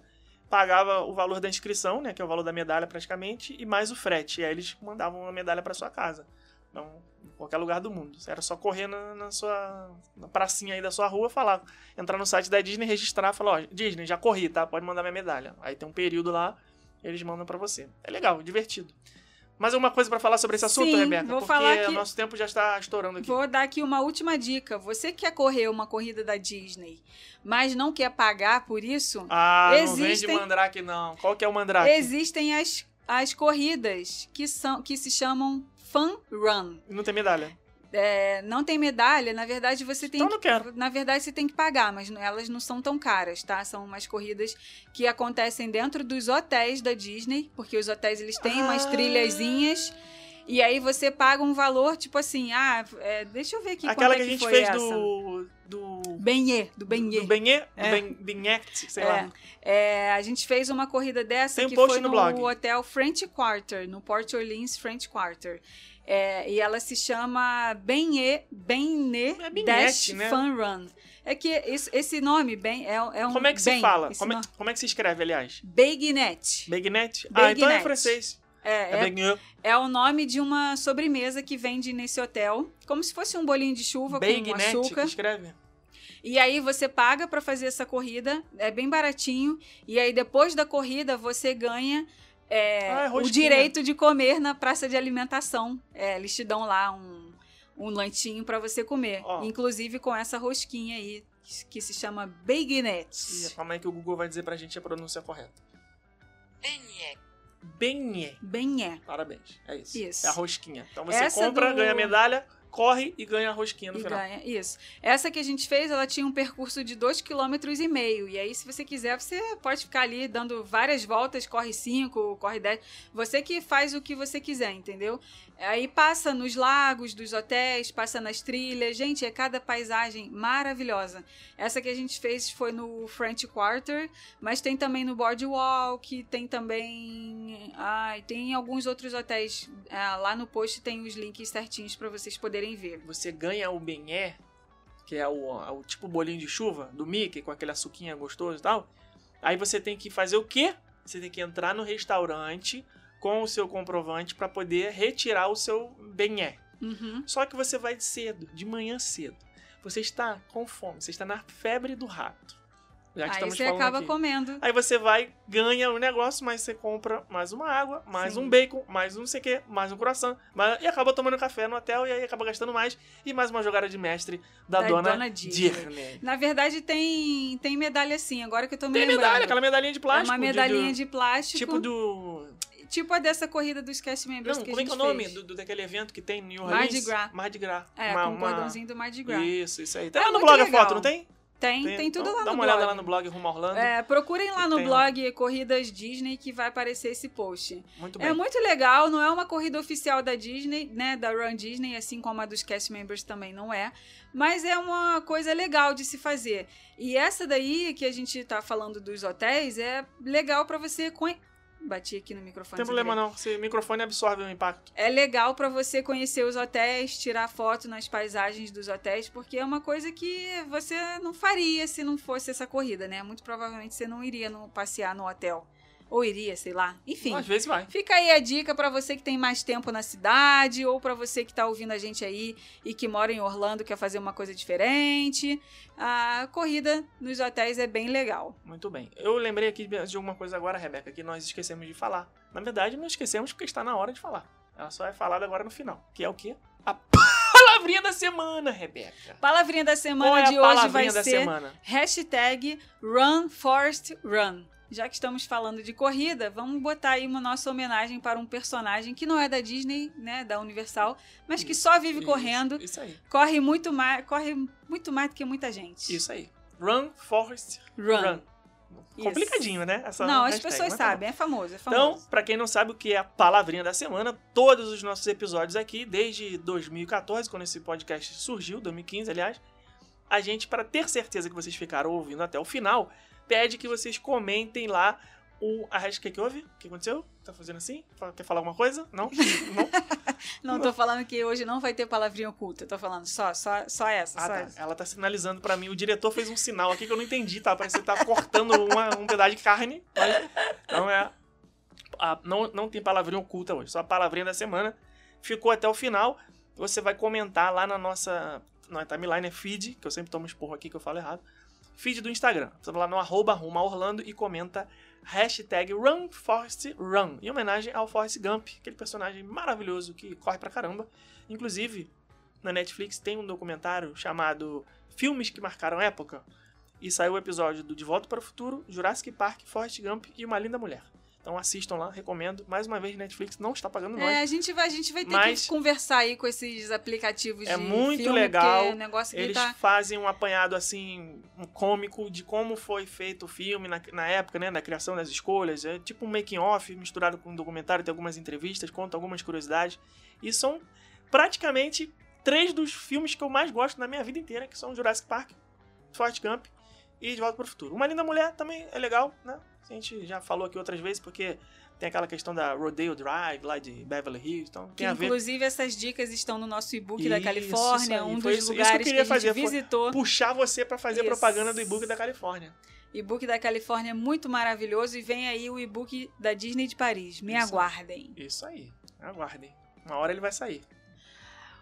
pagava o valor da inscrição, né, que é o valor da medalha praticamente, e mais o frete. E aí eles mandavam a medalha pra sua casa. Então, em qualquer lugar do mundo. Era só correr na, na sua na pracinha aí da sua rua, falar, entrar no site da Disney, registrar, falar, ó, Disney, já corri, tá? Pode mandar minha medalha. Aí tem um período lá, eles mandam pra você. É legal, divertido. Mais alguma coisa pra falar sobre esse assunto, Sim, Rebeca? vou Porque falar que- o nosso tempo já está estourando aqui. Vou dar aqui uma última dica. Você que quer correr uma corrida da Disney, mas não quer pagar por isso, Ah, não vem de Existem- mandrake, não. Qual que é o mandrake? existem as, as corridas que, são, que se chamam Fun Run. Não tem medalha. É, não tem medalha, na verdade você tem Então que, não quero. Na verdade você tem que pagar, mas elas não são tão caras, tá? São umas corridas que acontecem dentro dos hotéis da Disney, porque os hotéis eles têm umas Ah. trilhazinhas. E aí você paga um valor, tipo assim, ah, é, deixa eu ver aqui Aquela quanto que é a gente foi fez essa. do. Do. Benê, do Benê. Do Benê? É. Do Ben- Benhect, sei É, lá. é, a gente fez uma corrida dessa Tem um que post foi no no, blog. hotel French Quarter, no Port Orleans French Quarter. É, e ela se chama Benê, Benê É Dash né? Fun Run. É que esse, esse nome, bem, é, é um Como é que se fala? Como é, como é que se escreve, aliás? Beguinette. Begnet? Ah, então é francês. É, É, é, é o nome de uma sobremesa que vende nesse hotel, como se fosse um bolinho de chuva com Beguinette que açúcar. escreve. E aí você paga pra fazer essa corrida, é bem baratinho. E aí depois da corrida você ganha é, Ah, é o direito de comer na praça de alimentação. É, eles te dão lá um, um lanchinho pra você comer, Ó. inclusive com essa rosquinha aí que- que se chama Ih, Baguinette. calma aí que o Google vai dizer pra gente a pronúncia correta. Beignet. Benhé. Bem é. Parabéns. É isso. Isso. É a rosquinha. Então você Essa compra, do- ganha medalha, corre e ganha a rosquinha no E final. ganha, isso. Essa que a gente fez, ela tinha um percurso de 2,5 km e meio. E aí, se você quiser, você pode ficar ali dando várias voltas, corre 5, corre 10. Você que faz o que você quiser, entendeu? Aí passa nos lagos dos hotéis, passa nas trilhas. Gente, é cada paisagem maravilhosa. Essa que a gente fez foi no French Quarter, mas tem também no Boardwalk, tem também. Ai, tem alguns outros hotéis. Ah, lá no post tem os links certinhos para vocês poderem ver. Você ganha o benhé, que é o, o tipo bolinho de chuva do Mickey, com aquele açuquinha gostoso e tal. Aí você tem que fazer o quê? Você tem que entrar no restaurante com o seu comprovante para poder retirar o seu benhé. Uhum. Só que você vai cedo, de manhã cedo. Você está com fome, você está na febre do rato. Já que Aí estamos você falando acaba aqui. comendo. Aí você vai, ganha o negócio, mas você compra mais uma água, mais Sim. um bacon, mais um não sei o quê, mais um croissant, mais- e acaba tomando café no hotel e aí acaba gastando mais. E mais uma jogada de mestre da, Da dona, dona. Disney. Na verdade, tem, tem medalha sim, agora que eu tô me Tem lembrando. medalha, aquela medalhinha de É plástico. uma medalhinha de, do- plástico. Tipo do. tipo a dessa corrida dos cast members Não, que como a é que é o nome do, do- daquele evento que tem em New Mardi Orleans? Gras. Mardi Gras. É, Uma- com o uma- cordãozinho do Mardi Gras. Isso, isso aí. Tem É no blog a legal. foto, não tem? Tem, tem, tudo Então, lá Dá no uma blog. olhada lá no blog Rumo Orlando. É, procurem lá no Tem lá. blog Corridas Disney que vai aparecer esse post. Muito bem. É muito legal, não é uma corrida oficial da Disney, né, da Run Disney, assim como a dos cast members também não é, mas é uma coisa legal de se fazer. E essa daí que a gente tá falando dos hotéis é legal pra você. Bati aqui no microfone. Não tem problema não, esse microfone absorve o impacto. É legal pra você conhecer os hotéis, tirar foto nas paisagens dos hotéis, porque é uma coisa que você não faria se não fosse essa corrida, né? Muito provavelmente você não iria no- passear no hotel. Ou iria, sei lá. Enfim. Às vezes vai. Fica aí a dica pra você que tem mais tempo na cidade ou pra você que tá ouvindo a gente aí e que mora em Orlando quer fazer uma coisa diferente. A corrida nos hotéis é bem legal. Muito bem. Eu lembrei aqui de alguma coisa agora, Rebeca, que nós esquecemos de falar. Na verdade, não esquecemos porque está na hora de falar. Ela só é falada agora no final. Que é o quê? A palavrinha da semana, Rebeca. Palavrinha da semana é de hoje vai ser semana? hashtag Run Forest Run. Já que estamos falando de corrida, vamos botar aí uma nossa homenagem para um personagem que não é da Disney, né, da Universal, mas que só vive Isso, correndo, Isso aí. corre muito mais, corre muito mais do que muita gente. Isso aí. Run, Forest, Run. Run. Isso. Complicadinho, né? Essa Não, as hashtag, pessoas mas tá sabem, é famoso, é Então, famoso. pra quem não sabe o que é a palavrinha da semana, todos os nossos episódios aqui, desde 2014, quando esse podcast surgiu, 2015, aliás, a gente, para ter certeza que vocês ficaram ouvindo até o final, pede que vocês comentem lá o, a hashtag que houve. O que aconteceu? Tá fazendo assim? Quer falar alguma coisa? Não? Não? Não tô falando que hoje não vai ter palavrinha oculta, tô falando só, só, só essa, Ah, só tá. essa. Ela tá sinalizando pra mim. O diretor fez um sinal aqui que eu não entendi, tá? Parece que tá cortando uma- um pedaço de carne. Mas, então é. a- não, não tem palavrinha oculta hoje, só a palavrinha da semana. Ficou até o final. Você vai comentar lá na nossa. Na timeline é feed, que eu sempre tomo esporro aqui que eu falo errado. Feed do Instagram. Você vai lá no arroba Orlando e comenta hashtag RunForestRun, em homenagem ao Forrest Gump, aquele personagem maravilhoso que corre pra caramba. Inclusive, na Netflix tem um documentário chamado Filmes que Marcaram Época. E saiu o episódio do De Volta para o Futuro, Jurassic Park, Forrest Gump e Uma Linda Mulher. Então assistam lá, recomendo. Mais uma vez, Netflix não está pagando nós. É, a gente vai, a gente vai ter Mas- que conversar aí com esses aplicativos É de muito filme, legal. porque o negócio aqui Eles tá... fazem um apanhado assim, um cômico de como foi feito o filme na, na época, né? Na criação das escolhas. É tipo um making off misturado com um documentário, tem algumas entrevistas, conta algumas curiosidades. E são praticamente três dos filmes que eu mais gosto na minha vida inteira, que são Jurassic Park, Forrest Gump e De Volta para o Futuro. Uma Linda Mulher também é legal, né? A gente já falou aqui outras vezes, porque tem aquela questão da Rodeo Drive lá de Beverly Hills, então Que, a ver inclusive, essas dicas estão no nosso e-book da Califórnia, isso um dos isso- isso que eu lugares queria a gente fazer, visitou. puxar você para fazer Isso. propaganda do e-book da Califórnia. E-book da Califórnia é muito maravilhoso e vem aí o e-book da Disney de Paris. Me aguardem. Isso aí. Aguardem. Uma hora ele vai sair.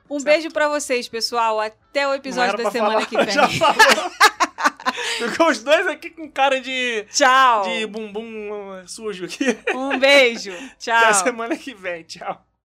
Um Certo. beijo pra vocês, pessoal. Até o episódio da semana falar, que vem. Já falou. Ficou os dois aqui com cara de, Tchau. de bumbum sujo aqui. Um beijo. Tchau. Até semana que vem. Tchau.